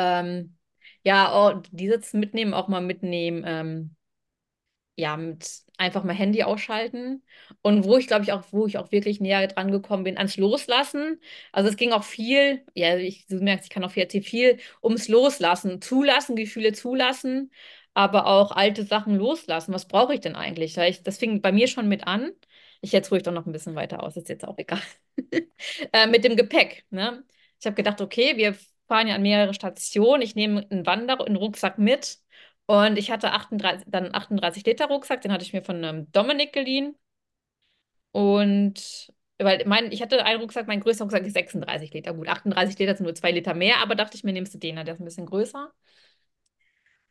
Ähm, ja, oh, die Sitzen mitnehmen, auch mal mitnehmen. Ähm, ja, mit einfach mal Handy ausschalten. Und wo ich, glaube ich, auch, wo ich auch wirklich näher dran gekommen bin, ans Loslassen. Also es ging auch viel, ja, ich, du merkst, ich kann auch viel erzählen, viel ums Loslassen, zulassen, Gefühle zulassen, aber auch alte Sachen loslassen. Was brauche ich denn eigentlich? Ich, das fing bei mir schon mit an. Ich jetzt ruhig doch noch ein bisschen weiter aus, ist jetzt auch egal. äh, mit dem Gepäck. Ne? Ich habe gedacht, okay, wir ja an mehrere Stationen. Ich nehme einen Wanderer, einen Rucksack mit und ich hatte 38, dann 38 Liter Rucksack, den hatte ich mir von ähm, Dominik geliehen. Und weil mein, ich hatte einen Rucksack, mein größter Rucksack ist 36 Liter. Gut, 38 Liter sind nur zwei Liter mehr, aber dachte ich mir, nimmst du den, der ist ein bisschen größer.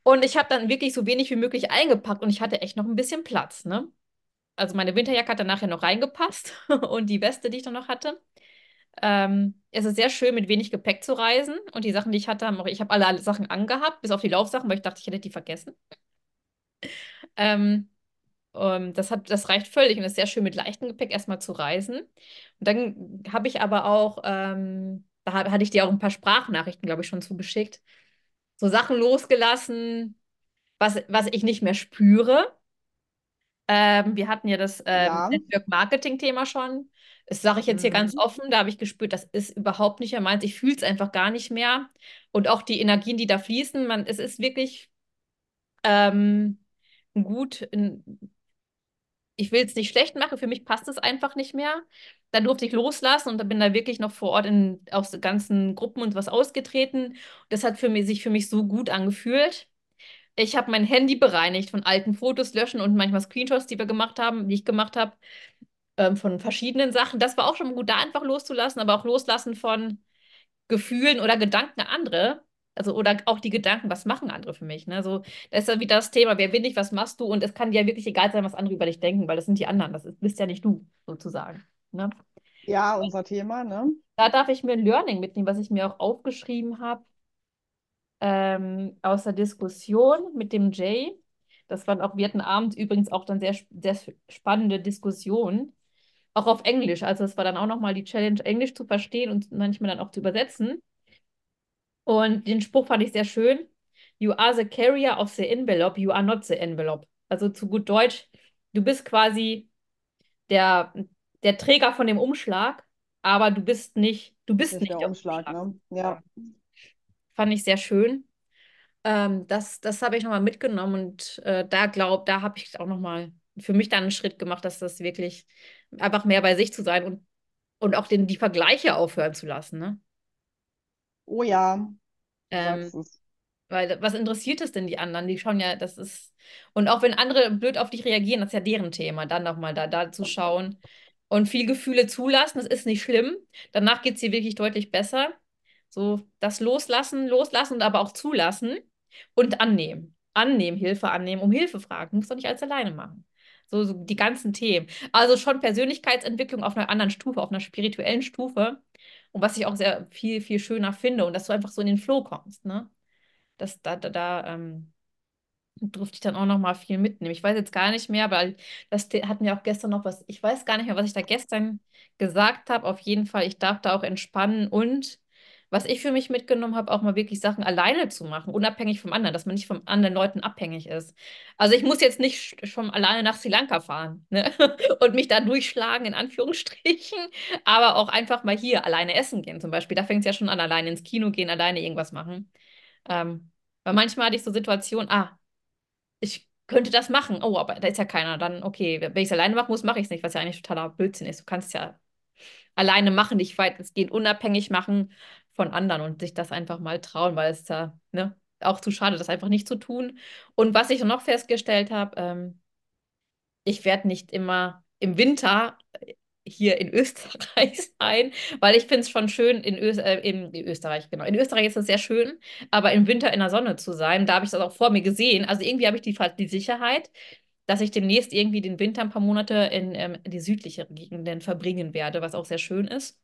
Und ich habe dann wirklich so wenig wie möglich eingepackt und ich hatte echt noch ein bisschen Platz, ne? Also meine Winterjacke hat dann nachher noch reingepasst und die Weste, die ich dann noch hatte. Ähm, es ist sehr schön, mit wenig Gepäck zu reisen. Und die Sachen, die ich hatte, haben auch, ich habe alle, alle Sachen angehabt, bis auf die Laufsachen, weil ich dachte, ich hätte die vergessen. Ähm, um, das hat, das reicht völlig und ist sehr schön, mit leichtem Gepäck erstmal zu reisen. Und dann habe ich aber auch, ähm, da hatte ich dir auch ein paar Sprachnachrichten, glaube ich, schon zugeschickt. So Sachen losgelassen, was, was ich nicht mehr spüre. Ähm, wir hatten ja das ähm, Ja, Network-Marketing-Thema schon. Das sage ich jetzt hier ganz mhm. offen. Da habe ich gespürt, das ist überhaupt nicht mehr meins. Ich fühle es einfach gar nicht mehr. Und auch die Energien, die da fließen, man, es ist wirklich ähm, gut. In, ich will es nicht schlecht machen, für mich passt es einfach nicht mehr. Dann durfte ich loslassen und dann bin da wirklich noch vor Ort in, aus ganzen Gruppen und was ausgetreten. Das hat für mich, sich für mich so gut angefühlt. Ich habe mein Handy bereinigt von alten Fotos löschen und manchmal Screenshots, die wir gemacht haben, die ich gemacht habe, ähm, von verschiedenen Sachen. Das war auch schon gut, da einfach loszulassen, aber auch loslassen von Gefühlen oder Gedanken an andere. Also, oder auch die Gedanken, was machen andere für mich? Ne? So, das ist ja wieder das Thema, wer bin ich, was machst du? Und es kann dir ja wirklich egal sein, was andere über dich denken, weil das sind die anderen, das ist, bist ja nicht du, sozusagen. Ne? Ja, unser Thema, ne? Da darf ich mir ein Learning mitnehmen, was ich mir auch aufgeschrieben habe, ähm, aus der Diskussion mit dem Jay. Das waren auch, wir hatten abends übrigens auch dann sehr, sehr spannende Diskussionen, auch auf Englisch. Also es war dann auch nochmal die Challenge, Englisch zu verstehen und manchmal dann auch zu übersetzen. Und den Spruch fand ich sehr schön. You are the carrier of the envelope, you are not the envelope. Also zu gut Deutsch, du bist quasi der, der Träger von dem Umschlag, aber du bist nicht, du bist Nicht der der Umschlag, Umschlag. ne? Ja. Fand ich sehr schön. Ähm, das das habe ich nochmal mitgenommen und äh, da glaub, da habe ich auch nochmal für mich dann einen Schritt gemacht, dass das wirklich einfach mehr bei sich zu sein und, und auch den, die Vergleiche aufhören zu lassen, ne? Oh ja, Ähm. Weil was interessiert es denn die anderen? Die schauen ja, das ist. Und auch wenn andere blöd auf dich reagieren, das ist ja deren Thema, dann nochmal da, da zu schauen und viel Gefühle zulassen, das ist nicht schlimm. Danach geht es dir wirklich deutlich besser. So das Loslassen, loslassen und aber auch zulassen und annehmen. Annehmen, Hilfe annehmen, um Hilfe fragen. Du musst doch nicht alles alleine machen. So, so die ganzen Themen. Also schon Persönlichkeitsentwicklung auf einer anderen Stufe, auf einer spirituellen Stufe. Und was ich auch sehr viel, viel schöner finde und dass du einfach so in den Flow kommst, ne? Das, da, da, da ähm, durfte ich dann auch noch mal viel mitnehmen. Ich weiß jetzt gar nicht mehr, weil das hatten wir auch gestern noch was. Ich weiß gar nicht mehr, was ich da gestern gesagt habe. Auf jeden Fall, ich darf da auch entspannen und was ich für mich mitgenommen habe, auch mal wirklich Sachen alleine zu machen, unabhängig vom anderen, dass man nicht von anderen Leuten abhängig ist. Also ich muss jetzt nicht sch- schon alleine nach Sri Lanka fahren, ne? Und mich da durchschlagen, in Anführungsstrichen, aber auch einfach mal hier alleine essen gehen zum Beispiel. Da fängt es ja schon an, alleine ins Kino gehen, alleine irgendwas machen. Ähm, weil manchmal hatte ich so Situationen, ah, ich könnte das machen. Oh, aber da ist ja keiner. Dann, okay, wenn ich es alleine machen muss, mache ich es nicht, was ja eigentlich totaler Blödsinn ist. Du kannst es ja alleine machen, dich weitestgehend unabhängig machen von anderen und sich das einfach mal trauen, weil es ja, ne, auch zu schade, das einfach nicht zu tun. Und was ich noch festgestellt habe, ähm, ich werde nicht immer im Winter äh, hier in Österreich sein, weil ich finde es schon schön in, Ös äh, in Österreich, genau. In Österreich ist es sehr schön, aber im Winter in der Sonne zu sein, da habe ich das auch vor mir gesehen. Also irgendwie habe ich die, die Sicherheit, dass ich demnächst irgendwie den Winter ein paar Monate in ähm, die südlichen Gegenden verbringen werde, was auch sehr schön ist.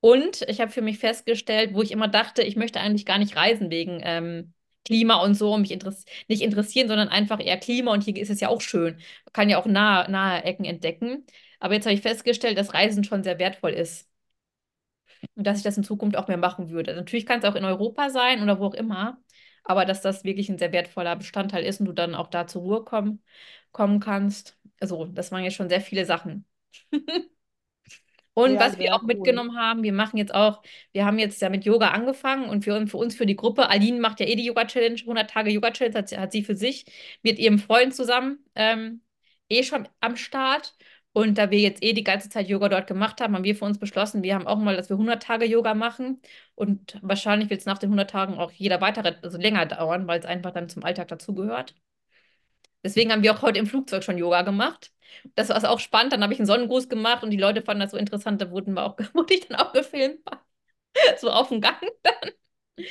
Und ich habe für mich festgestellt, wo ich immer dachte, ich möchte eigentlich gar nicht reisen wegen ähm, Klima und so, mich interess nicht interessieren, sondern einfach eher Klima und hier ist es ja auch schön. Man kann ja auch nahe, nahe Ecken entdecken. Aber jetzt habe ich festgestellt, dass Reisen schon sehr wertvoll ist. und dass ich das in Zukunft auch mehr machen würde. Natürlich kann es auch in Europa sein oder wo auch immer, aber dass das wirklich ein sehr wertvoller Bestandteil ist und du dann auch da zur Ruhe kommen, kommen kannst. Also, das waren jetzt schon sehr viele Sachen. Und Ja, was wir auch cool. mitgenommen haben, wir machen jetzt auch, wir haben jetzt ja mit Yoga angefangen und für, uns- für uns, für die Gruppe, Aline macht ja eh die Yoga-Challenge, 100 Tage Yoga-Challenge hat, sie- hat sie für sich mit ihrem Freund zusammen ähm, eh schon am Start. Und da wir jetzt eh die ganze Zeit Yoga dort gemacht haben, haben wir für uns beschlossen, wir haben auch mal, dass wir 100 Tage Yoga machen. Und wahrscheinlich wird es nach den 100 Tagen auch jeder weitere, also länger dauern, weil es einfach dann zum Alltag dazugehört. Deswegen haben wir auch heute im Flugzeug schon Yoga gemacht. Das war auch spannend. Dann habe ich einen Sonnengruß gemacht und die Leute fanden das so interessant. Da wurden wir auch, wurde ich dann auch gefilmt. So auf dem Gang.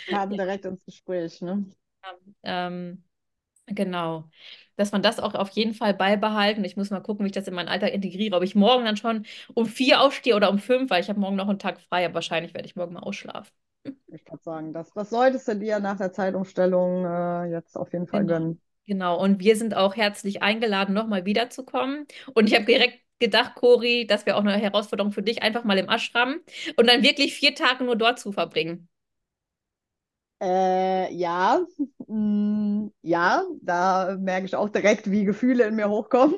Kamen direkt ins Gespräch, ne? Ähm, genau. Dass man das auch auf jeden Fall beibehalten. Ich muss mal gucken, wie ich das in meinen Alltag integriere. Ob ich morgen dann schon um vier aufstehe oder um fünf, weil ich habe morgen noch einen Tag frei. Aber wahrscheinlich werde ich morgen mal ausschlafen. Ich kann sagen, das, das solltest du dir nach der Zeitumstellung äh, jetzt auf jeden Fall Genau. gönnen. Genau, und wir sind auch herzlich eingeladen, nochmal wiederzukommen. Und ich habe direkt gedacht, Cori, das wäre auch eine Herausforderung für dich, einfach mal im Ashram und dann wirklich vier Tage nur dort zu verbringen. Äh, ja, mm, ja, da merke ich auch direkt, wie Gefühle in mir hochkommen.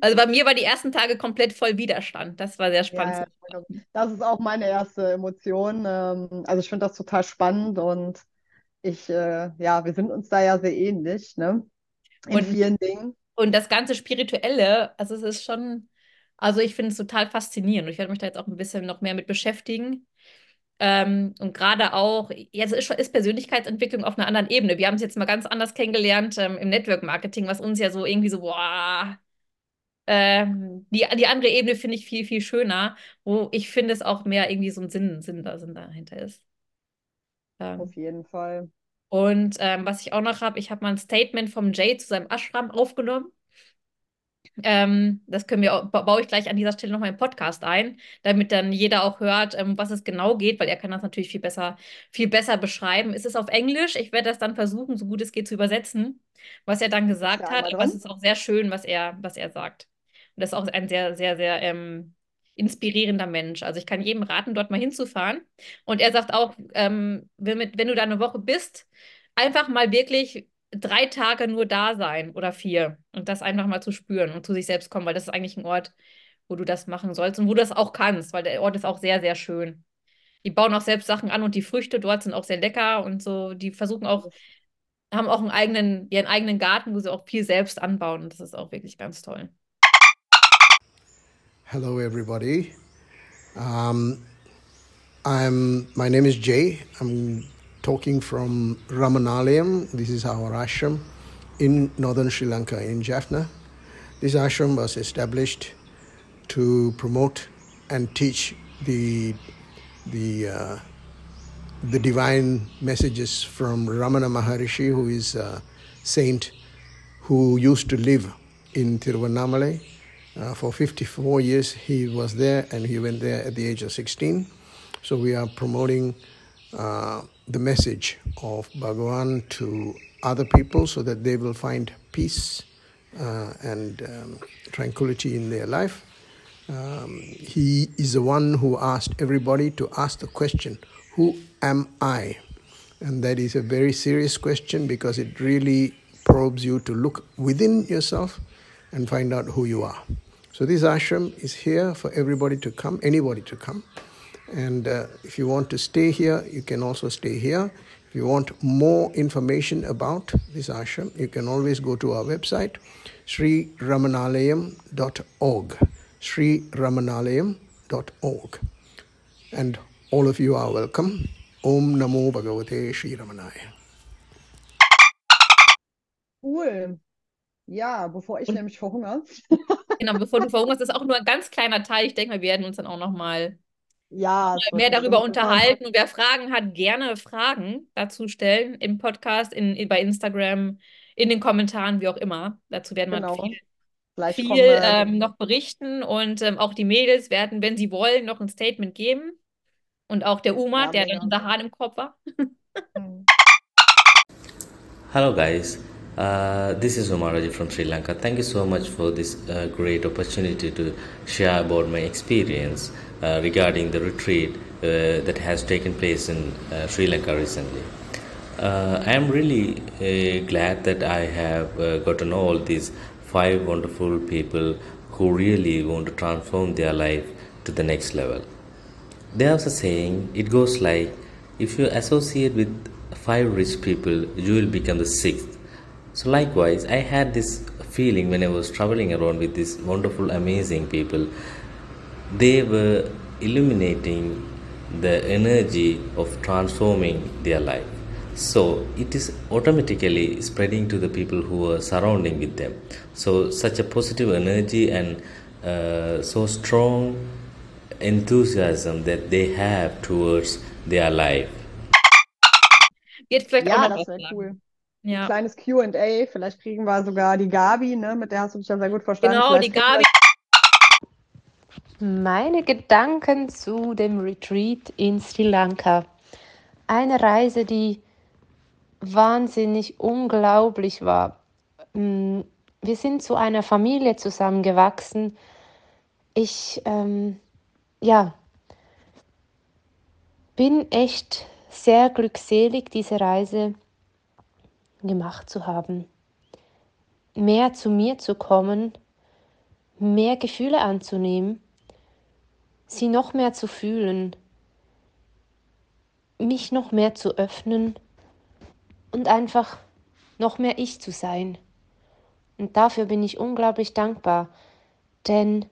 Also bei mir war die ersten Tage komplett voll Widerstand. Das war sehr spannend. Ja, das ist auch meine erste Emotion. Ähm, also ich finde das total spannend und ich, äh, ja, wir sind uns da ja sehr ähnlich, ne? In Und- vielen Dingen. Und das ganze Spirituelle, also es ist schon, also ich finde es total faszinierend. Ich werde mich da jetzt auch ein bisschen noch mehr mit beschäftigen. Ähm, und gerade auch, jetzt ist, schon- ist Persönlichkeitsentwicklung auf einer anderen Ebene. Wir haben es jetzt mal ganz anders kennengelernt ähm, im Network Marketing, was uns ja so irgendwie so, boah, ähm, die, die andere Ebene finde ich viel, viel schöner, wo ich finde es auch mehr irgendwie so ein Sinn, Sinn, da, Sinn dahinter ist. Ähm, Auf jeden Fall. und ähm, was ich auch noch habe, ich habe mal ein Statement vom Jay zu seinem Ashram aufgenommen. Ähm, das können wir, auch- ba- baue ich gleich an dieser Stelle nochmal im Podcast ein, damit dann jeder auch hört, ähm, was es genau geht, weil er kann das natürlich viel besser, viel besser beschreiben. Es ist auf Englisch. Ich werde das dann versuchen, so gut es geht, zu übersetzen, was er dann gesagt ja hat. Aber es ist auch sehr schön, was er, was er sagt. Und das ist auch ein sehr, sehr, sehr ähm, inspirierender Mensch. Also ich kann jedem raten, dort mal hinzufahren. Und er sagt auch, ähm, wenn, wenn du da eine Woche bist, einfach mal wirklich drei Tage nur da sein oder vier und das einfach mal zu spüren und zu sich selbst kommen, weil das ist eigentlich ein Ort, wo du das machen sollst und wo du das auch kannst, weil der Ort ist auch sehr, sehr schön. Die bauen auch selbst Sachen an und die Früchte dort sind auch sehr lecker und so. Die versuchen auch, haben auch einen eigenen, ihren eigenen Garten, wo sie auch viel selbst anbauen und das ist auch wirklich ganz toll. Hello, everybody. Um, I'm. My name is Jay. I'm talking from Ramanalayam. This is our ashram in northern Sri Lanka, in Jaffna. This ashram was established to promote and teach the the uh, the divine messages from Ramana Maharishi, who is a saint who used to live in Tiruvannamalai. Uh, for 54 years, he was there and he went there at the age of 16. So we are promoting uh, the message of Bhagavan to other people so that they will find peace uh, and um, tranquility in their life. Um, he is the one who asked everybody to ask the question, Who am I? And that is a very serious question because it really probes you to look within yourself and find out who you are. So, this ashram is here for everybody to come, anybody to come. And uh, if you want to stay here, you can also stay here. If you want more information about this ashram, you can always go to our website, sriramanalayam.org. sriramanalayam.org. And all of you are welcome. Om Namo Bhagavate Sri Ramanaya. Cool. Ja, bevor ich Und- nämlich verhungere. Genau, bevor du verhungerst, ist auch nur ein ganz kleiner Teil. Ich denke, wir werden uns dann auch noch mal Ja, mehr darüber unterhalten. Und wer Fragen hat, gerne Fragen dazu stellen im Podcast, in, in, bei Instagram, in den Kommentaren, wie auch immer. Dazu werden wir Genau. viel, Vielleicht viel kommen wir- ähm, noch berichten. Und ähm, auch die Mädels werden, wenn sie wollen, noch ein Statement geben. Und auch der Uma, Ja, der dann unter Hahn im Kopf war. Hm. Hello, guys. Uh, this is Umaraji from Sri Lanka. Thank you so much for this uh, great opportunity to share about my experience. uh, regarding the retreat uh, that has taken place in uh, Sri Lanka recently. I am really glad that I have got to know all these five wonderful people who really want to transform their life to the next level. There's a saying, it goes like if you associate with five rich people, you will become the sixth. So, likewise, I had this feeling when I was traveling around with these wonderful, amazing people. They were illuminating the energy of transforming their life. So, it is automatically spreading to the people who are surrounding with them. So, such a positive energy and uh, so strong enthusiasm that they have towards their life. Wird vielleicht auch noch das wäre cool. Ja, Kleines Q&A, vielleicht kriegen wir sogar die Gabi, ne? Mit der hast du dich ja sehr gut verstanden. genau, Vielleicht die Gabi. Meine Gedanken zu dem Retreat in Sri Lanka. Eine Reise, die wahnsinnig unglaublich war. Mm, Wir sind zu einer Familie zusammengewachsen. Ich, ähm, ja, bin echt sehr glückselig, diese Reise gemacht zu haben. Mehr zu mir zu kommen, mehr Gefühle anzunehmen, sie noch mehr zu fühlen, mich noch mehr zu öffnen und einfach noch mehr ich zu sein. Und dafür bin ich unglaublich dankbar, denn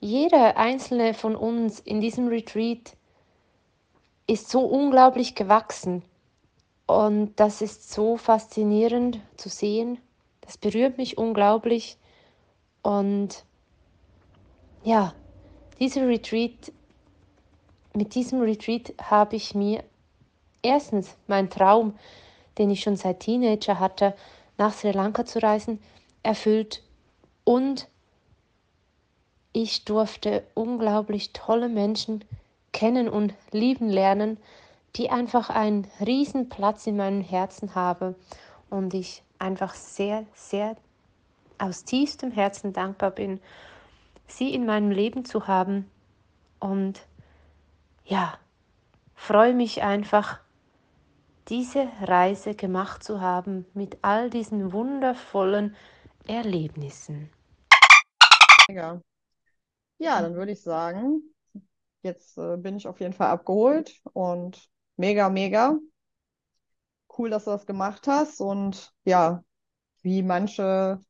jeder einzelne von uns in diesem Retreat ist so unglaublich gewachsen. Und das ist so faszinierend zu sehen. Das berührt mich unglaublich. Und ja, dieser Retreat, mit diesem Retreat habe ich mir erstens meinen Traum, den ich schon seit Teenager hatte, nach Sri Lanka zu reisen, erfüllt und ich durfte unglaublich tolle Menschen kennen und lieben lernen, die einfach einen riesen Platz in meinem Herzen haben und ich einfach sehr, sehr aus tiefstem Herzen dankbar bin, sie in meinem Leben zu haben und ja, freue mich einfach, diese Reise gemacht zu haben mit all diesen wundervollen Erlebnissen. Ja, dann würde ich sagen, jetzt äh, bin ich auf jeden Fall abgeholt und mega, mega. Cool, dass du das gemacht hast und ja, wie manche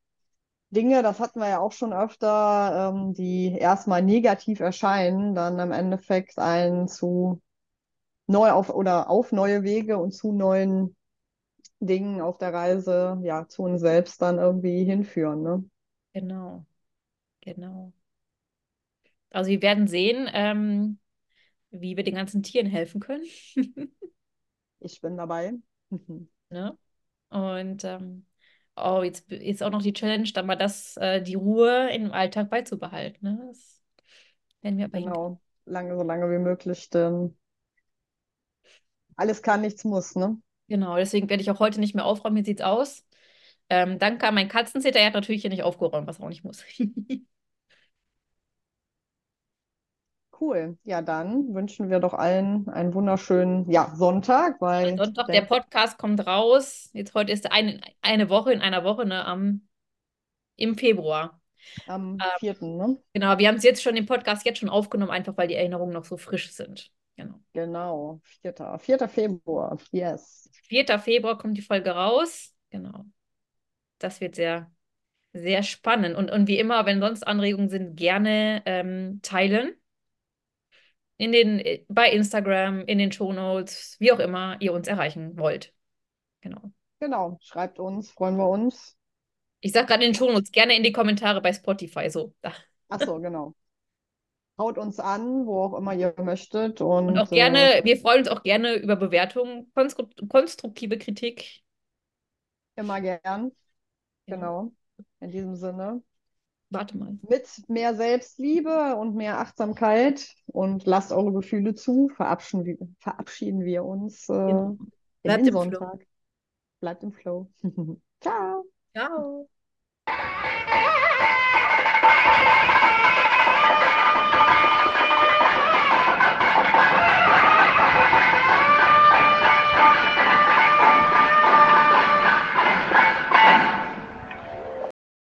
Dinge, das hatten wir ja auch schon öfter, ähm, die erstmal negativ erscheinen, dann im Endeffekt einen zu neu auf oder auf neue Wege und zu neuen Dingen auf der Reise, ja, zu uns selbst dann irgendwie hinführen, ne? Genau, genau. Also wir werden sehen, ähm, wie wir den ganzen Tieren helfen können. Ich bin dabei. Ne? Und ähm, oh, jetzt ist auch noch die Challenge, dann mal das, äh, die Ruhe im Alltag beizubehalten. Ne? Das werden wir aber. Genau, lange, so lange wie möglich, denn alles kann, nichts muss, ne? Genau, deswegen werde ich auch heute nicht mehr aufräumen. Wie sieht's aus? Ähm, danke an meinen Katzensitter, er hat natürlich hier nicht aufgeräumt, was auch nicht muss. Cool. Ja, dann wünschen wir doch allen einen wunderschönen, ja, Sonntag, weil Sonntag, der- der Podcast kommt raus. Jetzt heute ist eine, eine Woche, in einer Woche, ne, am, im Februar. am ähm, 4., ne? Genau, wir haben es jetzt schon, den Podcast jetzt schon aufgenommen, einfach weil die Erinnerungen noch so frisch sind. Genau. Genau, 4. 4. Februar. Yes. 4. Februar kommt die Folge raus. Genau. Das wird sehr, sehr spannend. Und, und wie immer, wenn sonst Anregungen sind, gerne ähm, teilen. In den, äh, bei Instagram, in den Shownotes, wie auch immer ihr uns erreichen wollt. Genau. Genau, schreibt uns, freuen wir uns. Ich sag gerade in den Shownotes, gerne in die Kommentare bei Spotify. So. Ach so, genau. Haut uns an, wo auch immer ihr möchtet. Und, Und auch äh, gerne, wir freuen uns auch gerne über Bewertungen, konstru- konstruktive Kritik. immer gern. Genau. In diesem Sinne. Warte mal. Mit mehr Selbstliebe und mehr Achtsamkeit und lasst eure Gefühle zu, verabschieden wir, verabschieden wir uns äh, Genau. Bleibt im Flow. Sonntag. Bleibt im Flow. Ciao. Ciao.